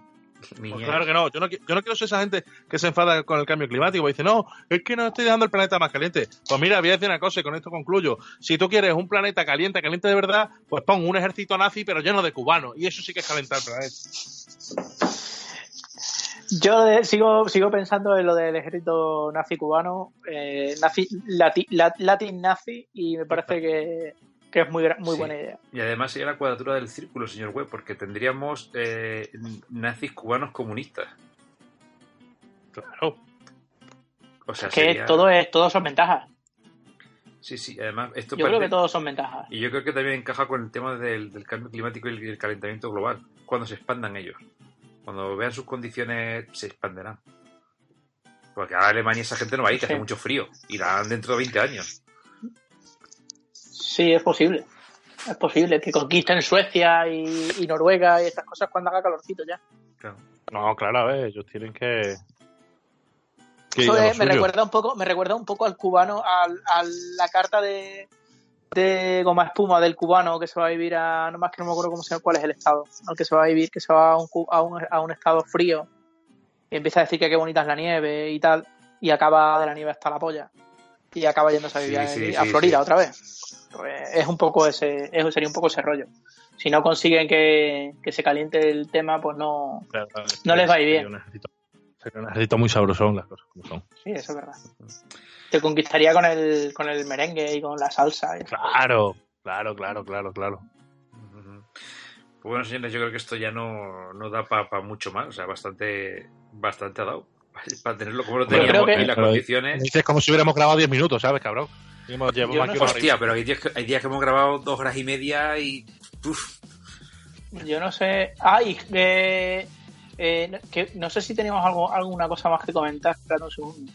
Pues claro que no, yo no, yo no quiero ser esa gente que se enfada con el cambio climático y dice, no, es que no estoy dejando el planeta más caliente. Pues mira, voy a decir una cosa y con esto concluyo. Si tú quieres un planeta caliente, caliente de verdad, pues pon un ejército nazi pero lleno de cubanos. Y eso sí que es calentar el planeta. Yo de- sigo, sigo pensando en lo del ejército nazi cubano, eh, nazi, lati- la- latin nazi, y me parece que, que es muy, muy Sí. buena idea. Y además sería la cuadratura del círculo, señor Webb, porque tendríamos eh, nazis cubanos comunistas. Claro. O sea, que sería- todo es, todos son ventajas. Sí, sí, además esto Yo creo que todos son ventajas. Y yo creo que también encaja con el tema del, del cambio climático y el, calentamiento global, cuando se expandan ellos. Cuando vean sus condiciones, se expanderán. Porque ahora Alemania esa gente no va a ir, que Sí. hace mucho frío. Irán dentro de 20 años. Sí, es posible. Es posible que conquisten Suecia y, y Noruega y estas cosas cuando haga calorcito ya. Claro. No, claro, a ver, ellos tienen que... que Eso es- me recuerda un poco, me recuerda un poco al cubano, al- a la carta de, de goma espuma del cubano que se va a vivir a, no más que no me acuerdo cómo se cuál es el estado, al que se va a vivir, que se va a un, a un, a un estado frío y empieza a decir que qué bonita es la nieve y tal, y acaba de la nieve hasta la polla. Y acaba yéndose a vivir Sí, a- sí, a sí, Florida otra vez. Es un poco ese, eso sería un poco ese rollo. Si no consiguen que, que se caliente el tema, pues no. Claro, claro, No les va a ir bien. sería un ejército muy sabrosón las cosas como son. Sí, eso es verdad. Te conquistaría con el, con el merengue y con la salsa. y- Claro, claro, claro, claro, claro. Pues bueno, señores, yo creo que esto ya no, no da para mucho más. O sea, bastante, bastante ha dado. Para tenerlo como lo teníamos y las condiciones. Dices como si hubiéramos grabado 10 minutos, ¿sabes, cabrón? Llevamos Yo no Hostia, pero hay días, que, hay días que hemos grabado dos horas y media y. Uf, Yo no sé. Ay, eh, eh, que, no sé si tenemos algo, alguna cosa más que comentar. Espérate un segundo.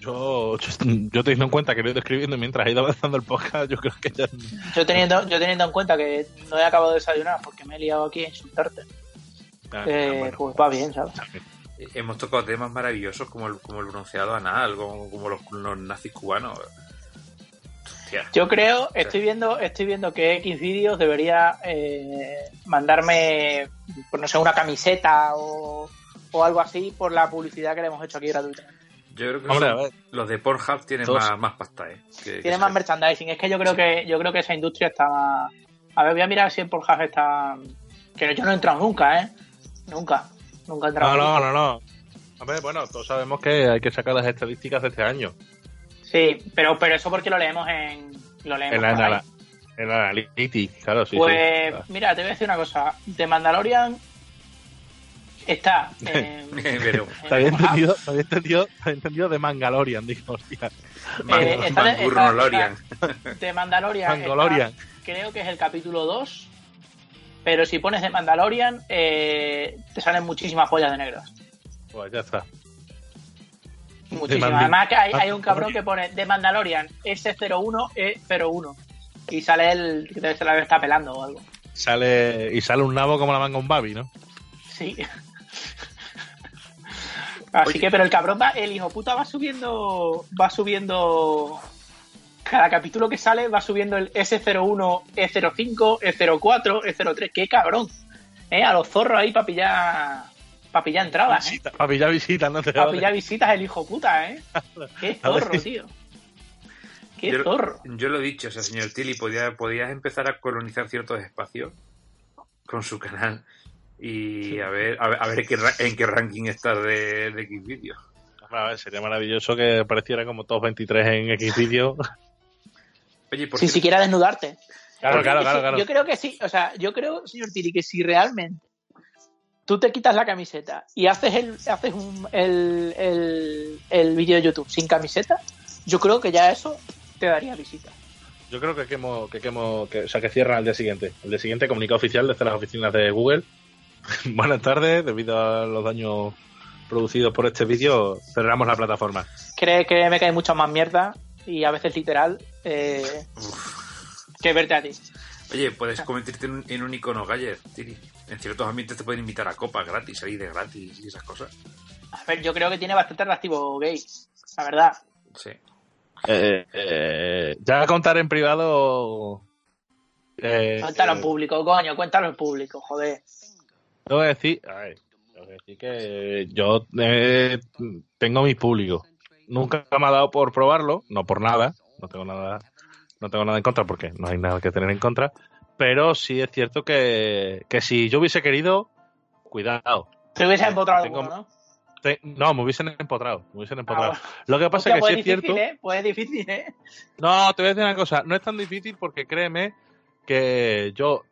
Yo, yo teniendo en cuenta que lo he ido escribiendo mientras he ido avanzando el podcast, yo creo que ya... Yo teniendo, yo teniendo en cuenta que no he acabado de desayunar porque me he liado aquí a insultarte, Ah, eh, bueno. pues va bien, ¿sabes? hemos tocado temas maravillosos como el, como el bronceado anal, como, como los, los nazis cubanos. Hostia. Yo creo, estoy viendo, estoy viendo que X vídeos debería eh, mandarme, pues no sé, una camiseta o, o algo así por la publicidad que le hemos hecho aquí gratuitamente. Yo creo que Hombre, son- a ver. los de Pornhub tienen Todos. más, más pasta, ¿eh? Que- que Tiene se- más merchandising. Es que yo creo que yo creo que esa industria está más. A ver, voy a mirar si el Pornhub está. Que yo no he entrado nunca, ¿eh? Nunca. Nunca he entrado. No, no, no, no. A ver, bueno, todos sabemos que hay que sacar las estadísticas de este año. Sí, pero, pero eso porque lo leemos en. Lo leemos En la, en la, Analytics, claro, sí. Pues, sí. mira, te voy a decir una cosa. The Mandalorian está en. Pero, Te había entendido, te había entendido, te había entendido de Mangalorian, dijo, hostia. Eh, está-. The Mandalorian. Creo que es el capítulo 2. Pero si pones The Mandalorian, eh, te salen muchísimas joyas de negras. Pues ya está. Muchísimas. Mandi- Además que hay, hay un cabrón que pone The Mandalorian S01E01. Y sale el que se la está pelando o algo. Sale, y sale un nabo como la manga un babi, ¿no? Sí. Así Oye. que, pero el cabrón va, el hijo puta va subiendo, va subiendo, cada capítulo que sale va subiendo el S01, E05, E04, E03, qué cabrón, eh, a los zorros ahí para pillar, para pillar entradas, eh, Visita, para pillar visitas, no te para pillar visitas el hijo puta, eh, qué zorro, tío, qué Yo, zorro. yo lo he dicho, o sea, señor Tilly, podía, podías empezar a colonizar ciertos espacios con su canal y a ver, a ver, a ver qué ra- en qué ranking estás de, de Xvideo. A ver, sería maravilloso que apareciera como todos 23 en Xvideo. Oye, por Sin siquiera desnudarte. Claro, claro, claro, claro. Yo creo que sí, o sea, yo creo, señor Tiri, que si realmente tú te quitas la camiseta y haces el, haces un- el, el, el vídeo de YouTube sin camiseta, yo creo que ya eso te daría visita. Yo creo que quemo, que quemo, que, o sea, que cierran al día siguiente. El día siguiente, comunicado oficial desde las oficinas de Google. Buenas tardes, debido a los daños producidos por este vídeo, cerramos la plataforma. Cree, créeme que hay mucha más mierda y a veces literal eh, que verte a ti. oye, puedes convertirte en un, en un icono galler, Tiri. En ciertos ambientes te pueden invitar a copas gratis, salir de gratis y esas cosas. A ver, yo creo que tiene bastante atractivo gay, la verdad. Sí. Eh, eh, ya contar en privado. Eh, Cuéntalo en eh, público, coño, cuéntalo en público, joder. Tengo que decir, a ver, tengo que decir que yo eh, tengo mis públicos. Nunca me ha dado por probarlo, no por nada, no tengo nada, no tengo nada en contra porque no hay nada que tener en contra, pero sí es cierto que, que si yo hubiese querido, cuidado. Te hubiese Eh, empotrado tengo- alguno, ¿no? Te- no, me hubiesen empotrado, me hubiesen empotrado. Ah, bueno. Lo que pasa Hostia, es que pues sí es difícil, cierto. ¿eh? Pues es difícil, ¿eh? No, te voy a decir una cosa, no es tan difícil porque créeme que yo,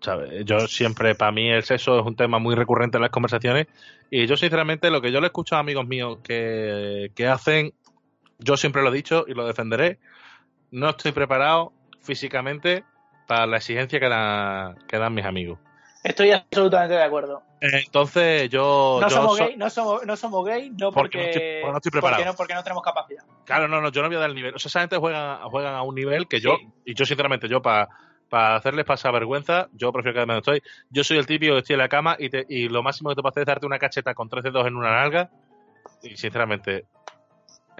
¿sabes? Yo siempre, para mí el sexo es un tema muy recurrente en las conversaciones y yo sinceramente lo que yo le escucho a amigos míos que, que hacen, yo siempre lo he dicho y lo defenderé, no estoy preparado físicamente para la exigencia que, da- que dan mis amigos. Estoy absolutamente de acuerdo. Entonces yo... No yo somos so- gay, no somos, no somos gay, no Porque porque, no estoy- porque no estoy preparado. Porque no, porque no tenemos capacidad. Claro, no, no, yo no voy a dar el nivel. O sea, esa gente juega, juegan a un nivel que yo, Sí. y yo sinceramente, yo para hacerles pasar vergüenza, yo prefiero quedarme donde estoy. Yo soy el típico que estoy en la cama y, te- y lo máximo que te puedo hacer es darte una cacheta con tres dedos en una nalga. Y sinceramente,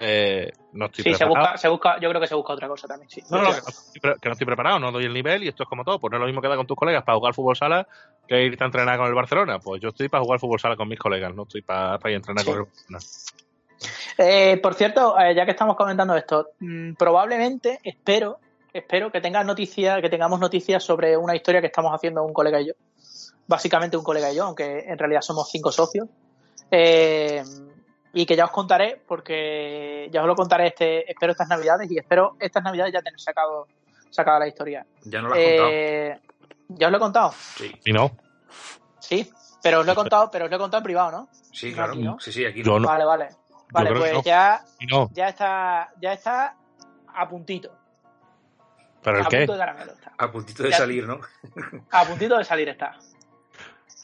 eh, no estoy Sí, se preparado. busca, se busca, yo creo que se busca otra cosa también, sí. No, no, que no, estoy pre- que no estoy preparado, no doy el nivel y esto es como todo. Pues no es lo mismo que da con tus colegas para jugar fútbol sala que irte a entrenar con el Barcelona. Pues yo estoy para jugar fútbol sala con mis colegas, no estoy para, para ir a entrenar Sí. con el Barcelona. Eh, por cierto, eh, ya que estamos comentando esto, mm, probablemente, espero, espero que tengas noticias, que tengamos noticias sobre una historia que estamos haciendo un colega y yo. Básicamente un colega y yo, aunque en realidad somos cinco socios. Eh, y que ya os contaré, porque ya os lo contaré este, espero estas navidades y espero estas navidades ya tener sacado, sacada la historia. Ya no lo has contado. Eh, ya os lo he contado, Sí, Y no, sí, pero os lo he contado, pero os lo he contado en privado, ¿no? sí, no claro. aquí, ¿no? Sí, sí, aquí no. no. Vale, vale. Vale, pues no. ya, ya está, ya está a puntito. ¿Pero el a qué? punto de caramelo está. A puntito de Ya- salir, ¿no? A puntito de salir está.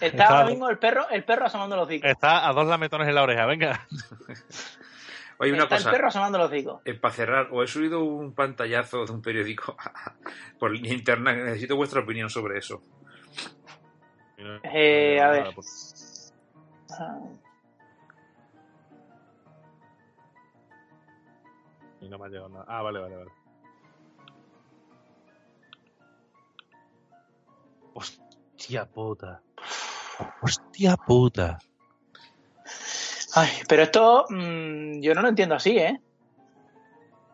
Está Está- ahora mismo el perro, el perro asomando los hocicos. Está a dos lametones en la oreja, venga. Oye, una Está cosa. el perro asomando los hocicos. Eh, para cerrar, os he subido un pantallazo de un periódico por línea interna. Necesito vuestra opinión sobre eso. Eh, a ver. Ah, Y no me ha llegado nada. Ah, vale, vale, vale. Hostia puta. Hostia puta. Ay, pero esto mm, yo no lo entiendo así, ¿eh?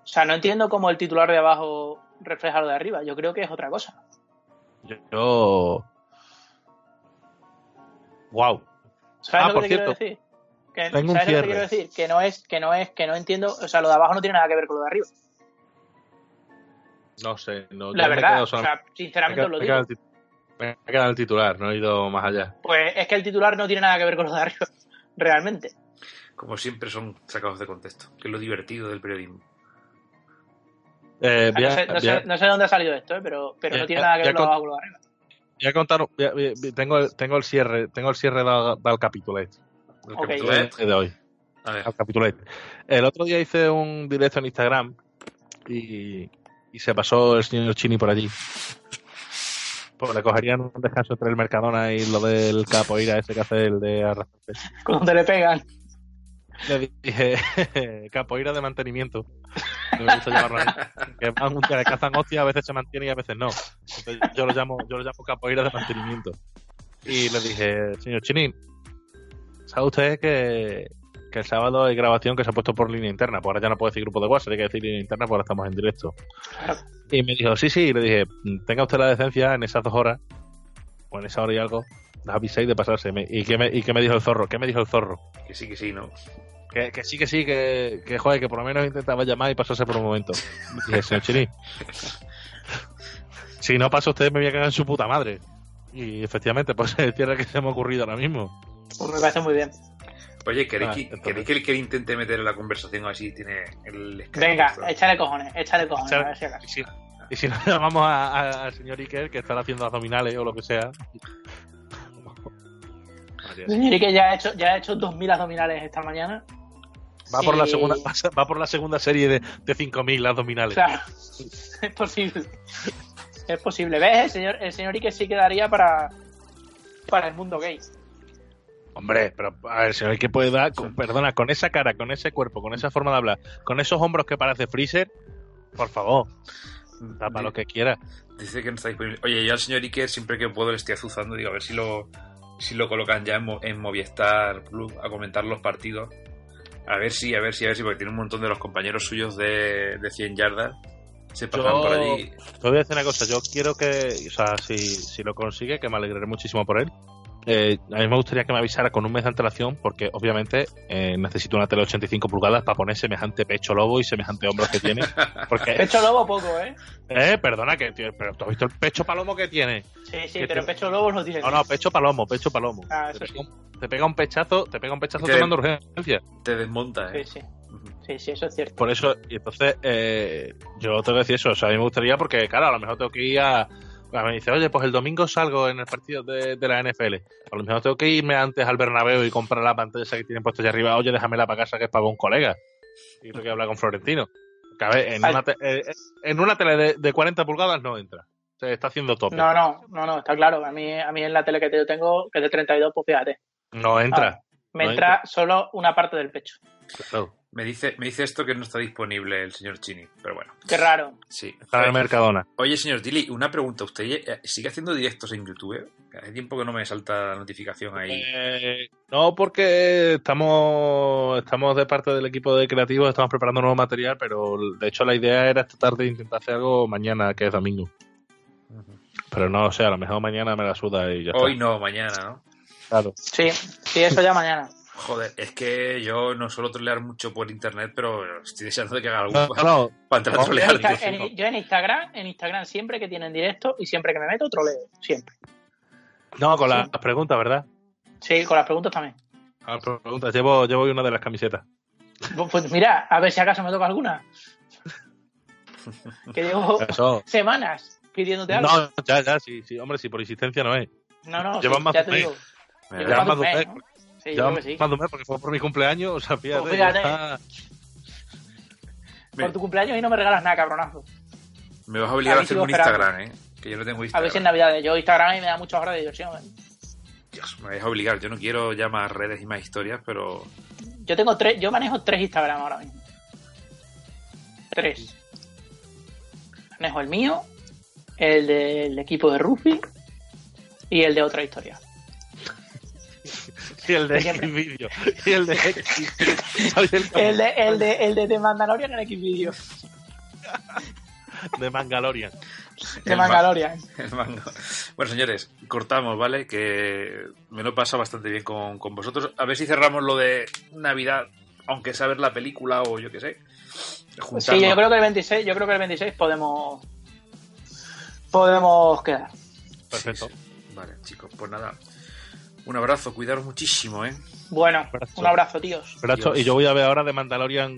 O sea, no entiendo cómo el titular de abajo refleja lo de arriba. Yo creo que es otra cosa. Yo. Wow. ¿Sabes Ah, lo por que te quiero decir? Que, tengo un ¿Sabes lo que quiero decir? Que no es, que no es, que no entiendo, o sea, lo de abajo no tiene nada que ver con lo de arriba. No sé. No, La verdad, o sea, sinceramente os lo digo. Me he quedado el titular, no he ido más allá. Pues es que el titular no tiene nada que ver con lo de arriba, realmente. Como siempre son sacados de contexto, que es lo divertido del periodismo. Eh, voy, no, a, sé, no, voy sé, a- no sé dónde ha salido esto, ¿eh? pero, pero Eh, no tiene ya- nada que ya ver con- abajo con lo de arriba. voy a contar. voy a- voy a- tengo, el, tengo el cierre. Tengo el cierre del, del capítulo este. El Ok. capítulo este. de hoy. A ver, al capítulo este. El otro día hice un directo en Instagram y, y se pasó el señor Chini por allí. Pues le cogerían un descanso entre el Mercadona y lo del capoeira ese que hace el de arrastrarte. Cuando le pegan. Le dije, capoeira de mantenimiento. Me gusta llamarlo así. Que van un día cazan hostia, a veces se mantiene y a veces no. Entonces, yo lo llamo, yo lo llamo capoeira de mantenimiento. Y le dije, señor Chini, ¿sabe usted que, que el sábado hay grabación que se ha puesto por línea interna? Pues ahora ya no puedo decir grupo de WhatsApp, hay que decir línea interna porque ahora estamos en directo. Y me dijo, sí, sí, y le dije, tenga usted la decencia en esas dos horas, o en esa hora y algo, de aviséis de pasarse. ¿Y qué, me, ¿Y qué me dijo el zorro? ¿Qué me dijo el zorro? Que sí, que sí, ¿no? Que, que sí, que sí, que, que joder, que por lo menos intentaba llamar y pasarse por un momento. Y dije, señor Chini, si no pasa usted me voy a cagar en su puta madre. Y efectivamente, pues el cierre que se me ha ocurrido ahora mismo. Pues me parece muy bien. Oye, ¿queréis, Ah, que. ¿queréis que, el que intente meter en la conversación así tiene el Skype Venga, échale cojones, échale cojones, Échale- a ver si acaso. Y si, y si no llamamos a- a- al señor Iker, que estará haciendo abdominales o lo que sea. Señor, que ya ha hecho, ya ha hecho 2.000 abdominales esta mañana. Va por la segunda, va por la segunda serie de, de 5.000 abdominales. Claro, es posible. Es posible. ¿Ves? El señor, el señor Ike sí quedaría para, para el mundo gay. Hombre, pero a ver, señor, ¿qué puede dar? Con- perdona, con esa cara, con ese cuerpo, con esa forma de hablar, con esos hombros que parece Freezer, por favor, da para lo que quiera. Dice que no está disponible. Oye, yo al señor Iker siempre que puedo le estoy azuzando, digo, a ver si lo, si lo colocan ya en, en Movistar Plus a comentar los partidos. A ver si, a ver si, a ver si, porque tiene un montón de los compañeros suyos de, de 100 yardas. Se pasan Yo- por allí. Te voy a decir una cosa, yo quiero que, o sea, si, si lo consigue, que me alegraré muchísimo por él. Eh, a mí me gustaría que me avisara con un mes de antelación, porque obviamente eh, necesito una tele 85 pulgadas para poner semejante pecho lobo y semejante hombros que tiene. Porque, Pecho lobo poco, ¿eh? eh, perdona, que, tío, pero tú has visto el pecho palomo que tiene. Sí, sí, Que pero te- pecho lobo no tiene. No, no, pecho palomo, pecho palomo. Ah, te, eso pega un, te pega un pechazo, te pega un pechazo tomando urgencia. Te desmonta, Sí, ¿eh? sí. Sí, sí, eso es cierto. Por eso, y entonces, eh, yo que decir eso. O sea, a mí me gustaría, porque, claro, a lo mejor tengo que ir a. a- Me dice, oye, pues el domingo salgo en el partido de, de la NFL. A lo mejor tengo que irme antes al Bernabéu y comprar la pantalla esa que tienen puesta allá arriba. Oye, déjamela para casa que es para un colega. Y tengo que hablar con Florentino. Que a ver, en Ay. una, te- eh, en una tele de, de 40 pulgadas no entra. Se está haciendo tope. No, no, no, no, está claro. A mí, a mí en la tele que yo tengo, que es de 32, pues fíjate. No entra. Me No entra solo una parte del pecho. Claro. Me dice, me dice esto que no está disponible el señor Chini, pero bueno, Qué raro. sí. Está en el Mercadona. Oye, señor Dilly, una pregunta. ¿Usted eh, sigue haciendo directos en YouTube? Hace tiempo que no me salta la notificación ahí. Eh, no, porque estamos estamos de parte del equipo de creativos, estamos preparando nuevo material, pero de hecho la idea era esta tarde intentar hacer algo mañana, que es domingo. Pero no, o sea, a lo mejor mañana me la suda y ya Hoy está. no, mañana, ¿no? Claro. Sí, sí, eso ya mañana. Joder, es que yo no suelo trolear mucho por internet, pero estoy deseando de que haga algo No, para, no, para entrar a no. Yo en, trolear. Yo en Instagram, en Instagram siempre que tienen directo y siempre que me meto, troleo. Siempre. no, con las Sí. preguntas, ¿verdad? Sí, con las preguntas también. Con las preguntas, llevo, llevo una de las camisetas. Pues, pues mira, a ver si acaso me toca alguna. Que llevo Eso. semanas pidiéndote algo. No, ya, ya, sí, sí, hombre, sí, por insistencia no es. No, no, Llevan sí, más ya te digo. Llevan más de un más. Sí, Ya yo creo que sí. más mes porque fue por mi cumpleaños, o sea, fíjate. Pues fíjate. ya- Por tu cumpleaños y no me regalas nada, cabronazo. Me vas a obligar A hacerme un. Instagram, ¿eh? Que yo no tengo A ver Instagram. si en Navidades. Yo Instagram y me da muchas horas de diversión. ¿eh? Dios, me vais a obligar. Yo no quiero ya más redes y más historias, pero... Yo tengo tres, yo manejo tres Instagram ahora mismo. Tres. Manejo el mío, el del equipo de rugby y el de otra historia. Y el de Siempre. X vídeo. Y el de X. El El de, el de, el de The Mandalorian en Xvideo. de Mangalorian. De El ma- Mandalorian. El mango. Bueno, señores, cortamos, ¿vale? Que me lo he pasado bastante bien con, con vosotros. A ver si cerramos lo de Navidad, aunque sea ver la película o yo qué sé. Juntarnos. Sí, yo creo que el 26, yo creo que el 26 podemos podemos quedar. Perfecto. Vale, chicos, pues nada. Un abrazo, cuidaros muchísimo, ¿eh? Bueno, Abrazo. un abrazo, tíos. Dios. y yo voy a ver ahora de Mandalorian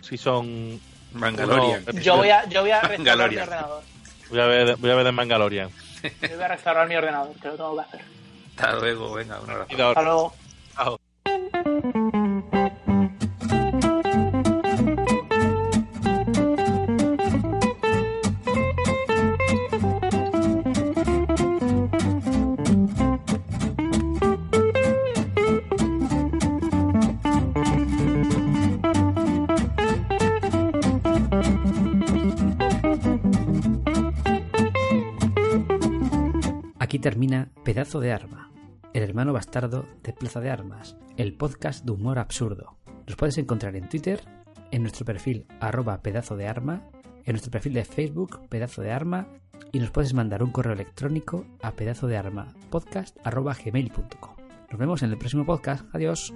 Season. Mangalorian. uno, Yo voy a, yo voy a restaurar mi Mandalorian. ordenador. Voy a ver, voy a ver de Mandalorian. Yo voy a restaurar mi ordenador, que lo tengo que hacer. Hasta luego, venga, un abrazo. Hasta luego. Chao. Termina Pedazo de Arma, el hermano bastardo de Plaza de Armas, el podcast de humor absurdo. Nos puedes encontrar en Twitter, en nuestro perfil arroba pedazo de arma, en nuestro perfil de Facebook pedazo de arma y nos puedes mandar un correo electrónico a pedazo de arma podcast arroba. Nos vemos en el próximo podcast. Adiós.